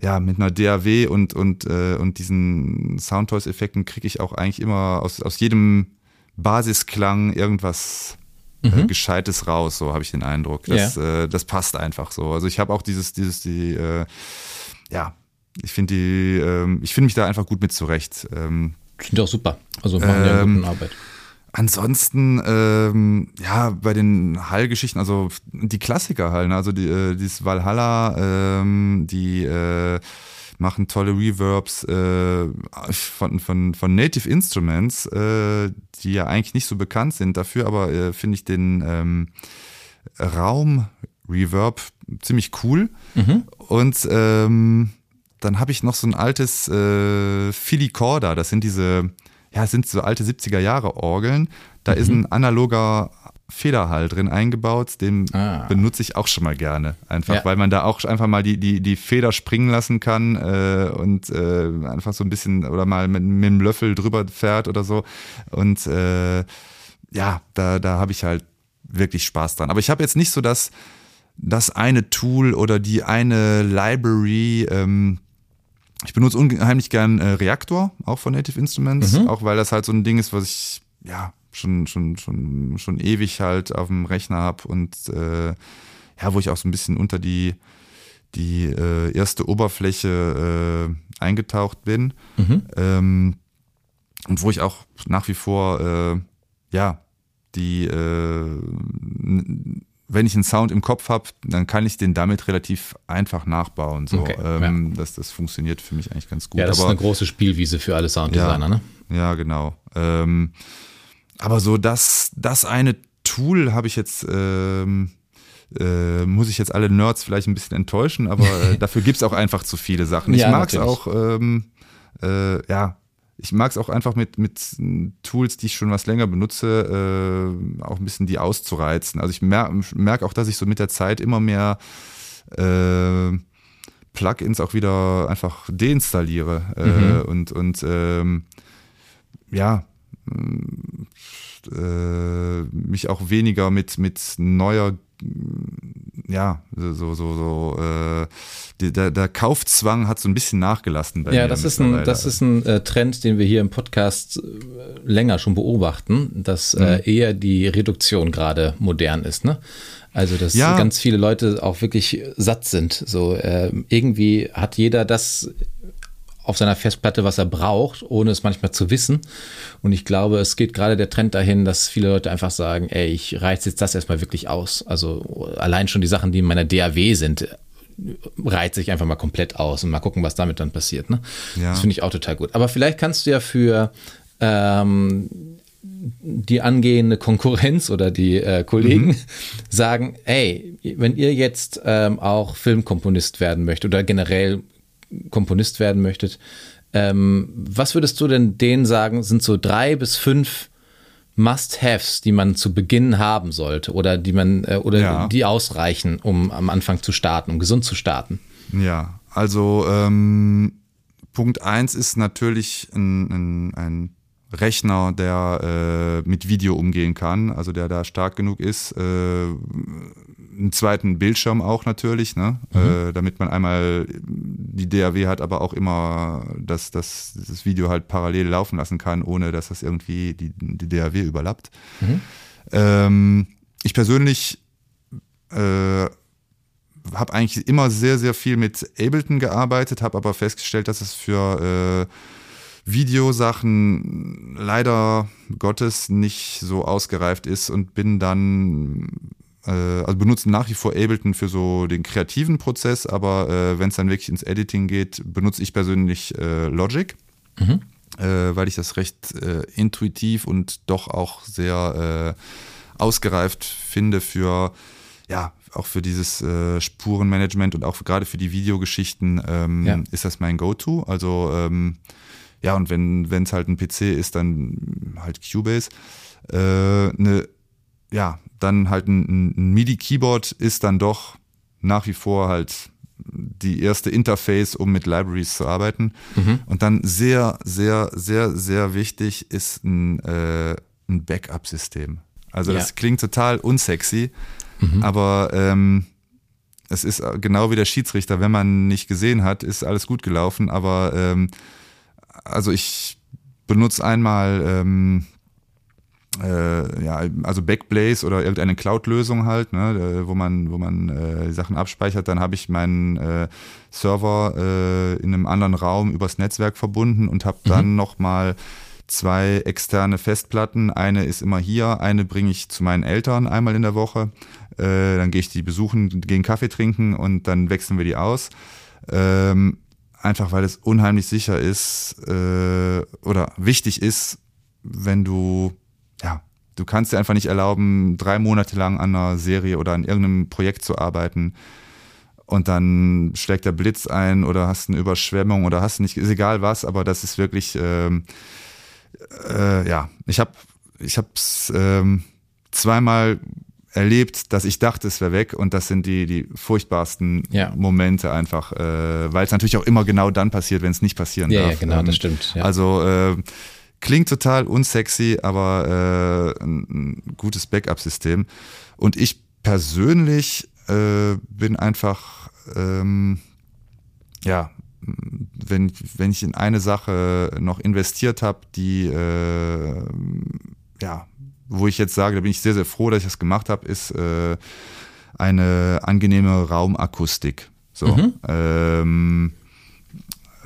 ja, mit einer DAW und, und, äh, und diesen Soundtoys-Effekten kriege ich auch eigentlich immer aus, aus jedem Basisklang irgendwas äh, Gescheites raus, so habe ich den Eindruck. Das, äh, das passt einfach so. Also ich habe auch dieses, dieses, die, äh, ja, ich finde die, ähm, ich finde mich da einfach gut mit zurecht. Ähm, Klingt auch super. Also machen ja Ähm, gute Arbeit. Ansonsten, ähm, ja, bei den Hall-Geschichten, also die Klassiker halt, ne? also die, äh, dieses Valhalla, ähm, die äh, machen tolle Reverbs äh, von, von, von Native Instruments, äh, die ja eigentlich nicht so bekannt sind. Dafür aber äh, finde ich den ähm, Raum-Reverb ziemlich cool. Und ähm, dann habe ich noch so ein altes äh, Filicorda, das sind diese, ja, das sind so alte 70er Jahre Orgeln. Da ist ein analoger Federhall drin eingebaut, den Ah. benutze ich auch schon mal gerne. Einfach, Ja. weil man da auch einfach mal die, die, die Feder springen lassen kann äh, und äh, einfach so ein bisschen oder mal mit, mit dem Löffel drüber fährt oder so. Und äh, ja, da, da habe ich halt wirklich Spaß dran. Aber ich habe jetzt nicht so das, das eine Tool oder die eine Library. Ähm, ich benutze unheimlich gern äh, Reaktor, auch von Native Instruments, auch weil das halt so ein Ding ist, was ich ja schon, schon, schon, schon ewig halt auf dem Rechner habe und äh, ja, wo ich auch so ein bisschen unter die, die äh, erste Oberfläche äh, eingetaucht bin. Ähm, und wo ich auch nach wie vor, äh, ja, die, äh, wenn ich einen Sound im Kopf habe, dann kann ich den damit relativ einfach nachbauen. So. Okay, ähm, das, das funktioniert für mich eigentlich ganz gut. Ja, das Aber, ist eine große Spielwiese für alle Sounddesigner, ne? ja, genau. Ähm, aber so das, das eine Tool habe ich jetzt, ähm, äh, muss ich jetzt alle Nerds vielleicht ein bisschen enttäuschen, aber äh, [LAUGHS] dafür gibt's auch einfach zu viele Sachen. Ich Ja, mag's natürlich. auch, ähm, äh, ja, ich mag's auch einfach mit, mit Tools, die ich schon was länger benutze, äh, auch ein bisschen die auszureizen. Also ich merke merk auch, dass ich so mit der Zeit immer mehr äh, Plugins auch wieder einfach deinstalliere äh, und, und ähm, ja, äh, mich auch weniger mit, mit neuer, ja, so, so, so, äh, der, der Kaufzwang hat so ein bisschen nachgelassen bei Ja, das ist ein, das ist ein äh, Trend, den wir hier im Podcast äh, länger schon beobachten, dass äh, eher die Reduktion gerade modern ist. Ne? Also, dass Ja. ganz viele Leute auch wirklich satt sind. So äh, irgendwie hat jeder das auf seiner Festplatte, was er braucht, ohne es manchmal zu wissen. Und ich glaube, es geht gerade der Trend dahin, dass viele Leute einfach sagen, ey, ich reiz jetzt das erstmal wirklich aus. Also allein schon die Sachen, die in meiner DAW sind, reizt sich einfach mal komplett aus und mal gucken, was damit dann passiert. Ne? Ja. Das finde ich auch total gut. Aber vielleicht kannst du ja für ähm, die angehende Konkurrenz oder die äh, Kollegen mhm. sagen, ey, wenn ihr jetzt ähm, auch Filmkomponist werden möchtet oder generell Komponist werden möchtet, ähm, was würdest du denn denen sagen, sind so drei bis fünf Must-Haves, die man zu Beginn haben sollte oder die man äh, oder ja. die ausreichen, um am Anfang zu starten, um gesund zu starten? Ja, also ähm, Punkt eins ist natürlich ein, ein, ein Rechner, der äh, mit Video umgehen kann, also der da stark genug ist. Äh, einen zweiten Bildschirm auch natürlich, ne? Mhm. Äh, damit man einmal die DAW hat, aber auch immer dass, dass das Video halt parallel laufen lassen kann, ohne dass das irgendwie die, die DAW überlappt. Mhm. Ähm, ich persönlich äh, habe eigentlich immer sehr, sehr viel mit Ableton gearbeitet, habe aber festgestellt, dass es für äh, Videosachen leider Gottes nicht so ausgereift ist und bin dann äh, also benutze nach wie vor Ableton für so den kreativen Prozess, aber äh, wenn es dann wirklich ins Editing geht, benutze ich persönlich äh, Logic, mhm. äh, weil ich das recht äh, intuitiv und doch auch sehr äh, ausgereift finde für ja auch für dieses Spurenmanagement und auch gerade für die Videogeschichten ähm, ja. ist das mein Go-To. Also ähm, ja, und wenn es halt ein PC ist, dann halt Cubase. Äh, ne, ja, dann halt ein, ein MIDI-Keyboard ist dann doch nach wie vor halt die erste Interface, um mit Libraries zu arbeiten. Mhm. Und dann sehr, sehr, sehr, sehr wichtig ist ein, äh, ein Backup-System. Also ja. das klingt total unsexy, mhm. aber ähm, es ist genau wie der Schiedsrichter, wenn man nicht gesehen hat, ist alles gut gelaufen, aber ähm, also ich benutze einmal ähm, äh, ja, also Backblaze oder irgendeine Cloud-Lösung halt, ne, wo man, wo man äh, die Sachen abspeichert. Dann habe ich meinen äh, Server äh, in einem anderen Raum übers Netzwerk verbunden und habe mhm. dann nochmal zwei externe Festplatten. Eine ist immer hier, eine bringe ich zu meinen Eltern einmal in der Woche. Äh, dann gehe ich die besuchen, gehen Kaffee trinken und dann wechseln wir die aus. Ähm, einfach weil es unheimlich sicher ist äh, oder wichtig ist, wenn du, ja, du kannst dir einfach nicht erlauben, drei Monate lang an einer Serie oder an irgendeinem Projekt zu arbeiten und dann schlägt der Blitz ein oder hast eine Überschwemmung oder hast nicht, ist egal was, aber das ist wirklich, ähm, äh, ja, ich habe ich hab's ähm, zweimal erlebt, dass ich dachte, es wäre weg und das sind die, die furchtbarsten ja. Momente einfach, äh, weil es natürlich auch immer genau dann passiert, wenn es nicht passieren ja, darf. Ja, genau, ähm, das stimmt. Ja. Also äh, klingt total unsexy, aber äh, ein, gutes Backup-System. Und ich persönlich äh, bin einfach, ähm, ja, wenn, wenn ich in eine Sache noch investiert habe, die äh, ja wo ich jetzt sage, da bin ich sehr, sehr froh, dass ich das gemacht habe, ist äh, eine angenehme Raumakustik. So, mhm. ähm,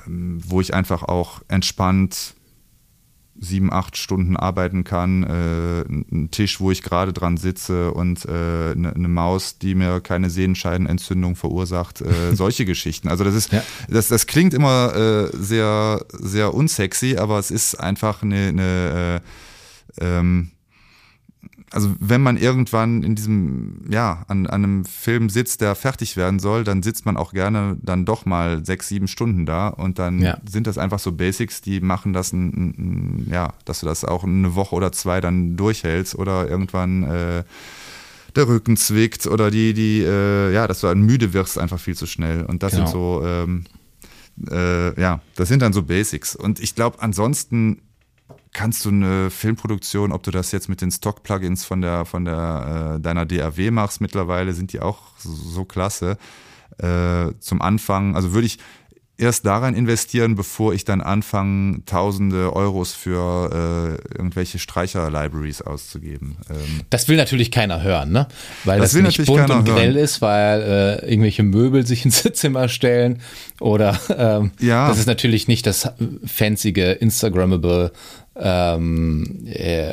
wo ich einfach auch entspannt sieben, acht Stunden arbeiten kann, äh, ein Tisch, wo ich gerade dran sitze und äh, eine, eine, Maus, die mir keine Sehenscheidenentzündung verursacht, äh, [LAUGHS] solche Geschichten. Also das ist, ja. das, das klingt immer äh, sehr, sehr unsexy, aber es ist einfach eine, eine äh, ähm, also wenn man irgendwann in diesem, ja, an, an, einem Film sitzt, der fertig werden soll, dann sitzt man auch gerne dann doch mal sechs, sieben Stunden da und dann ja. sind das einfach so Basics, die machen das, ein, ein, ja, dass du das auch eine Woche oder zwei dann durchhältst oder irgendwann äh, der Rücken zwickt oder die, die, äh, ja, dass du dann müde wirst einfach viel zu schnell. Und das genau. sind so, ähm, äh, ja, das sind dann so Basics. Und ich glaube, ansonsten kannst du eine Filmproduktion, ob du das jetzt mit den Stock-Plugins von der, von der, äh, deiner DAW machst, mittlerweile sind die auch so, so klasse. Äh, zum Anfang, also würde ich, erst daran investieren, bevor ich dann anfange, tausende Euros für äh, irgendwelche Streicher-Libraries auszugeben. Ähm das will natürlich keiner hören, ne? Weil das, das nicht bunt und grell ist, weil äh, irgendwelche Möbel sich ins [LAUGHS] Zimmer stellen oder ähm, ja. das ist natürlich nicht das fancyge Instagrammable ähm, äh,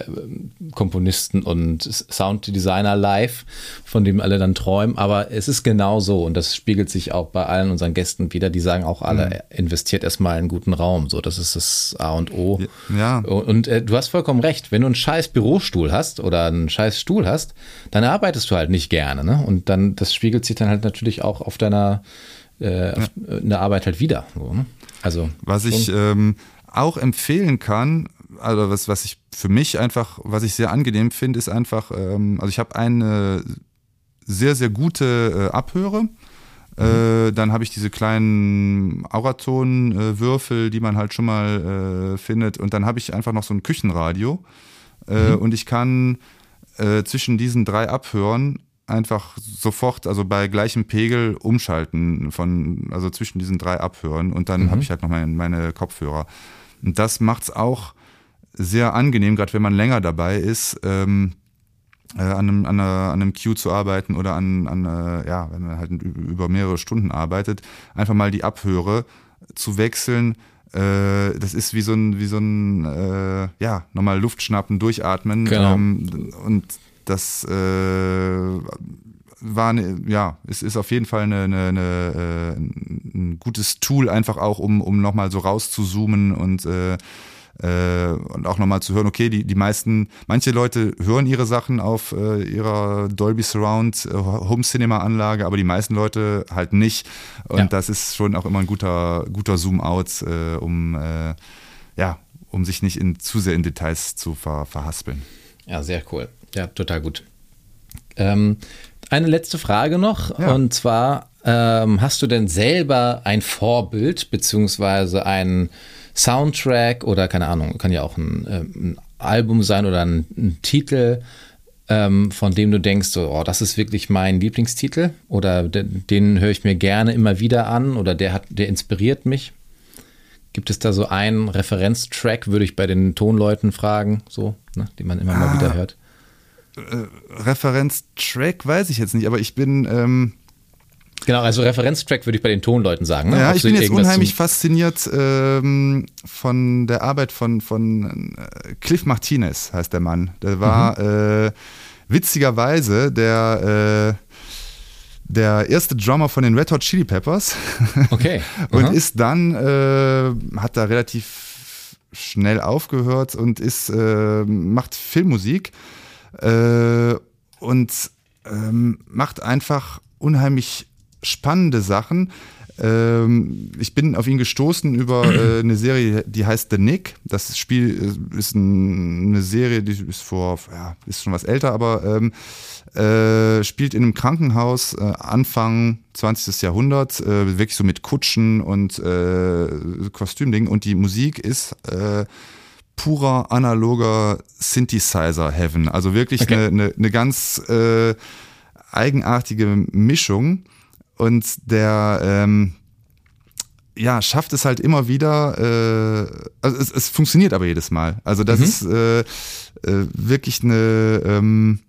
Komponisten und Sounddesigner live, von dem alle dann träumen. Aber es ist genau so und das spiegelt sich auch bei allen unseren Gästen wieder. Die sagen auch alle, mhm. investiert erstmal in einen guten Raum. So, das ist das A und O. Ja. Und, und äh, du hast vollkommen recht. Wenn du einen scheiß Bürostuhl hast oder einen scheiß Stuhl hast, dann arbeitest du halt nicht gerne. Ne? Und dann, das spiegelt sich dann halt natürlich auch auf deiner äh, ja. in der Arbeit halt wieder. So, ne? Also was ich ähm, auch empfehlen kann, also was, was ich für mich einfach, was ich sehr angenehm finde, ist einfach, ähm, also ich habe eine sehr, sehr gute äh, Abhöre. Äh, mhm. Äh, dann habe ich diese kleinen Auraton-Würfel, äh, die man halt schon mal äh, findet. Und dann habe ich einfach noch so ein Küchenradio. Äh, mhm. Und ich kann zwischen diesen drei Abhören einfach sofort, also bei gleichem Pegel umschalten von, also zwischen diesen drei Abhören. Und dann mhm. habe ich halt noch meine, meine Kopfhörer. Und das macht es auch sehr angenehm, gerade wenn man länger dabei ist, ähm, äh, an, einem, an, einer, an einem Cue zu arbeiten oder an, an äh, ja, wenn man halt über mehrere Stunden arbeitet, einfach mal die Abhöre zu wechseln. Äh, das ist wie so ein, wie so ein, äh, ja, nochmal Luft schnappen, durchatmen. Genau. Ähm, und das äh, war eine, ja, es ist auf jeden Fall eine, eine, eine, äh, ein gutes Tool, einfach auch, um, um nochmal so rauszuzoomen und äh, und auch nochmal zu hören, okay, die, die meisten, manche Leute hören ihre Sachen auf äh, ihrer Dolby Surround äh, Home Cinema Anlage, aber die meisten Leute halt nicht. Und ja. das ist schon auch immer ein guter, guter Zoom-out, äh, um, äh, ja, um sich nicht in, zu sehr in Details zu ver, verhaspeln. Ja, sehr cool. Ja, total gut. Ähm, eine letzte Frage noch, ja. und zwar, ähm, hast du denn selber ein Vorbild, beziehungsweise ein Soundtrack oder keine Ahnung, kann ja auch ein, äh, ein Album sein oder ein, ein Titel, ähm, von dem du denkst, so, oh, das ist wirklich mein Lieblingstitel oder den, den höre ich mir gerne immer wieder an oder der hat, der inspiriert mich. Gibt es da so einen Referenztrack, würde ich bei den Tonleuten fragen, so, ne, den man immer ah, mal wieder hört? Äh, Referenztrack weiß ich jetzt nicht, aber ich bin ähm, Genau, also Referenztrack würde ich bei den Tonleuten sagen. Ne? Ja, ich bin jetzt unheimlich fasziniert ähm, von der Arbeit von, von äh, Cliff Martinez, heißt der Mann. Der war mhm. äh, witzigerweise der, äh, der erste Drummer von den Red Hot Chili Peppers. [LAUGHS] Okay. und Aha. ist dann, äh, hat da relativ schnell aufgehört und ist, äh, macht Filmmusik äh, und ähm, macht einfach unheimlich spannende Sachen. Ähm, ich bin auf ihn gestoßen über äh, [CLEARS THROAT] eine Serie, die heißt The Nick. Das Spiel äh, ist ein, eine Serie, die ist vor, ja, ist schon was älter, aber ähm, äh, spielt in einem Krankenhaus äh, Anfang 20. Jahrhundert, äh, wirklich so mit Kutschen und äh, Kostümdingen. Und die Musik ist äh, purer analoger Synthesizer-Heaven. Also wirklich okay. eine, eine, eine ganz äh, eigenartige Mischung. Und der ähm, ja, schafft es halt immer wieder, äh, also es, es funktioniert aber jedes Mal. Also das mhm. ist äh, äh, wirklich eine, ähm,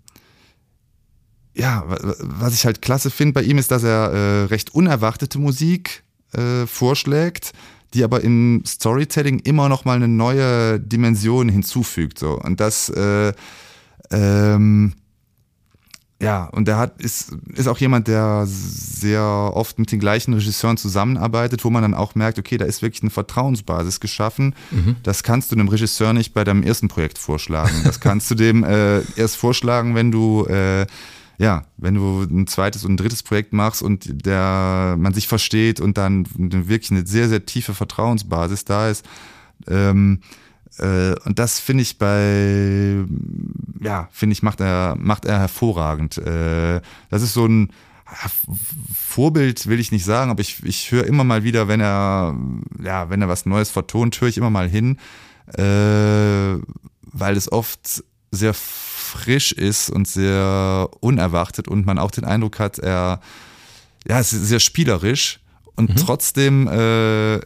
ja, was ich halt klasse finde bei ihm ist, dass er äh, recht unerwartete Musik äh, vorschlägt, die aber im Storytelling immer noch mal eine neue Dimension hinzufügt. So. Und das äh, ähm, ja, und der hat, ist, ist auch jemand, der sehr oft mit den gleichen Regisseuren zusammenarbeitet, wo man dann auch merkt, okay, da ist wirklich eine Vertrauensbasis geschaffen. Mhm. Das kannst du einem Regisseur nicht bei deinem ersten Projekt vorschlagen. Das kannst du dem äh, erst vorschlagen, wenn du äh, ja, wenn du ein zweites und ein drittes Projekt machst und der man sich versteht und dann wirklich eine sehr, sehr tiefe Vertrauensbasis da ist, ähm, äh, und das finde ich bei, ja, finde ich, macht er, macht er hervorragend. Äh, das ist so ein Vorbild, will ich nicht sagen, aber ich, ich höre immer mal wieder, wenn er, ja, wenn er was Neues vertont, höre ich immer mal hin, äh, weil es oft sehr frisch ist und sehr unerwartet und man auch den Eindruck hat, er, ja, ist sehr spielerisch und mhm. trotzdem äh,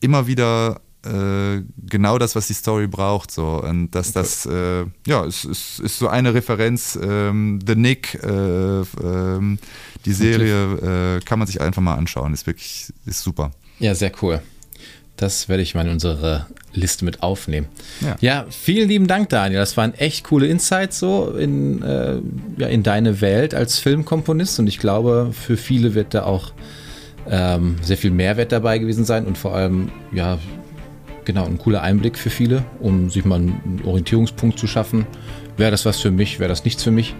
immer wieder äh, genau das, was die Story braucht. So. Und dass okay. das, äh, ja, es ist, ist, so eine Referenz. Ähm, The Nick, äh, ähm, die Serie, äh, kann man sich einfach mal anschauen. Ist wirklich ist super. Ja, sehr cool. Das werde ich mal in unsere Liste mit aufnehmen. Ja. Ja, vielen lieben Dank, Daniel. Das waren echt coole Insights so in, äh, ja, in deine Welt als Filmkomponist und ich glaube, für viele wird da auch ähm, sehr viel Mehrwert dabei gewesen sein und vor allem, ja, genau, ein cooler Einblick für viele, um sich mal einen Orientierungspunkt zu schaffen. Wäre das was für mich, wäre das nichts für mich?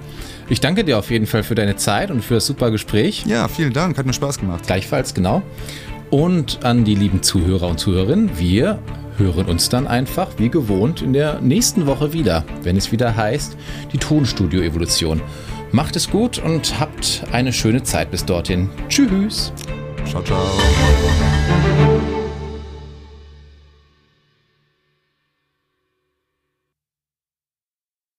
Ich danke dir auf jeden Fall für deine Zeit und für das super Gespräch. Ja, vielen Dank, hat mir Spaß gemacht. Gleichfalls, genau. Und an die lieben Zuhörer und Zuhörerinnen, wir hören uns dann einfach wie gewohnt in der nächsten Woche wieder, wenn es wieder heißt, die Tonstudio-Evolution. Macht es gut und habt eine schöne Zeit bis dorthin. Tschüss. Ciao, ciao.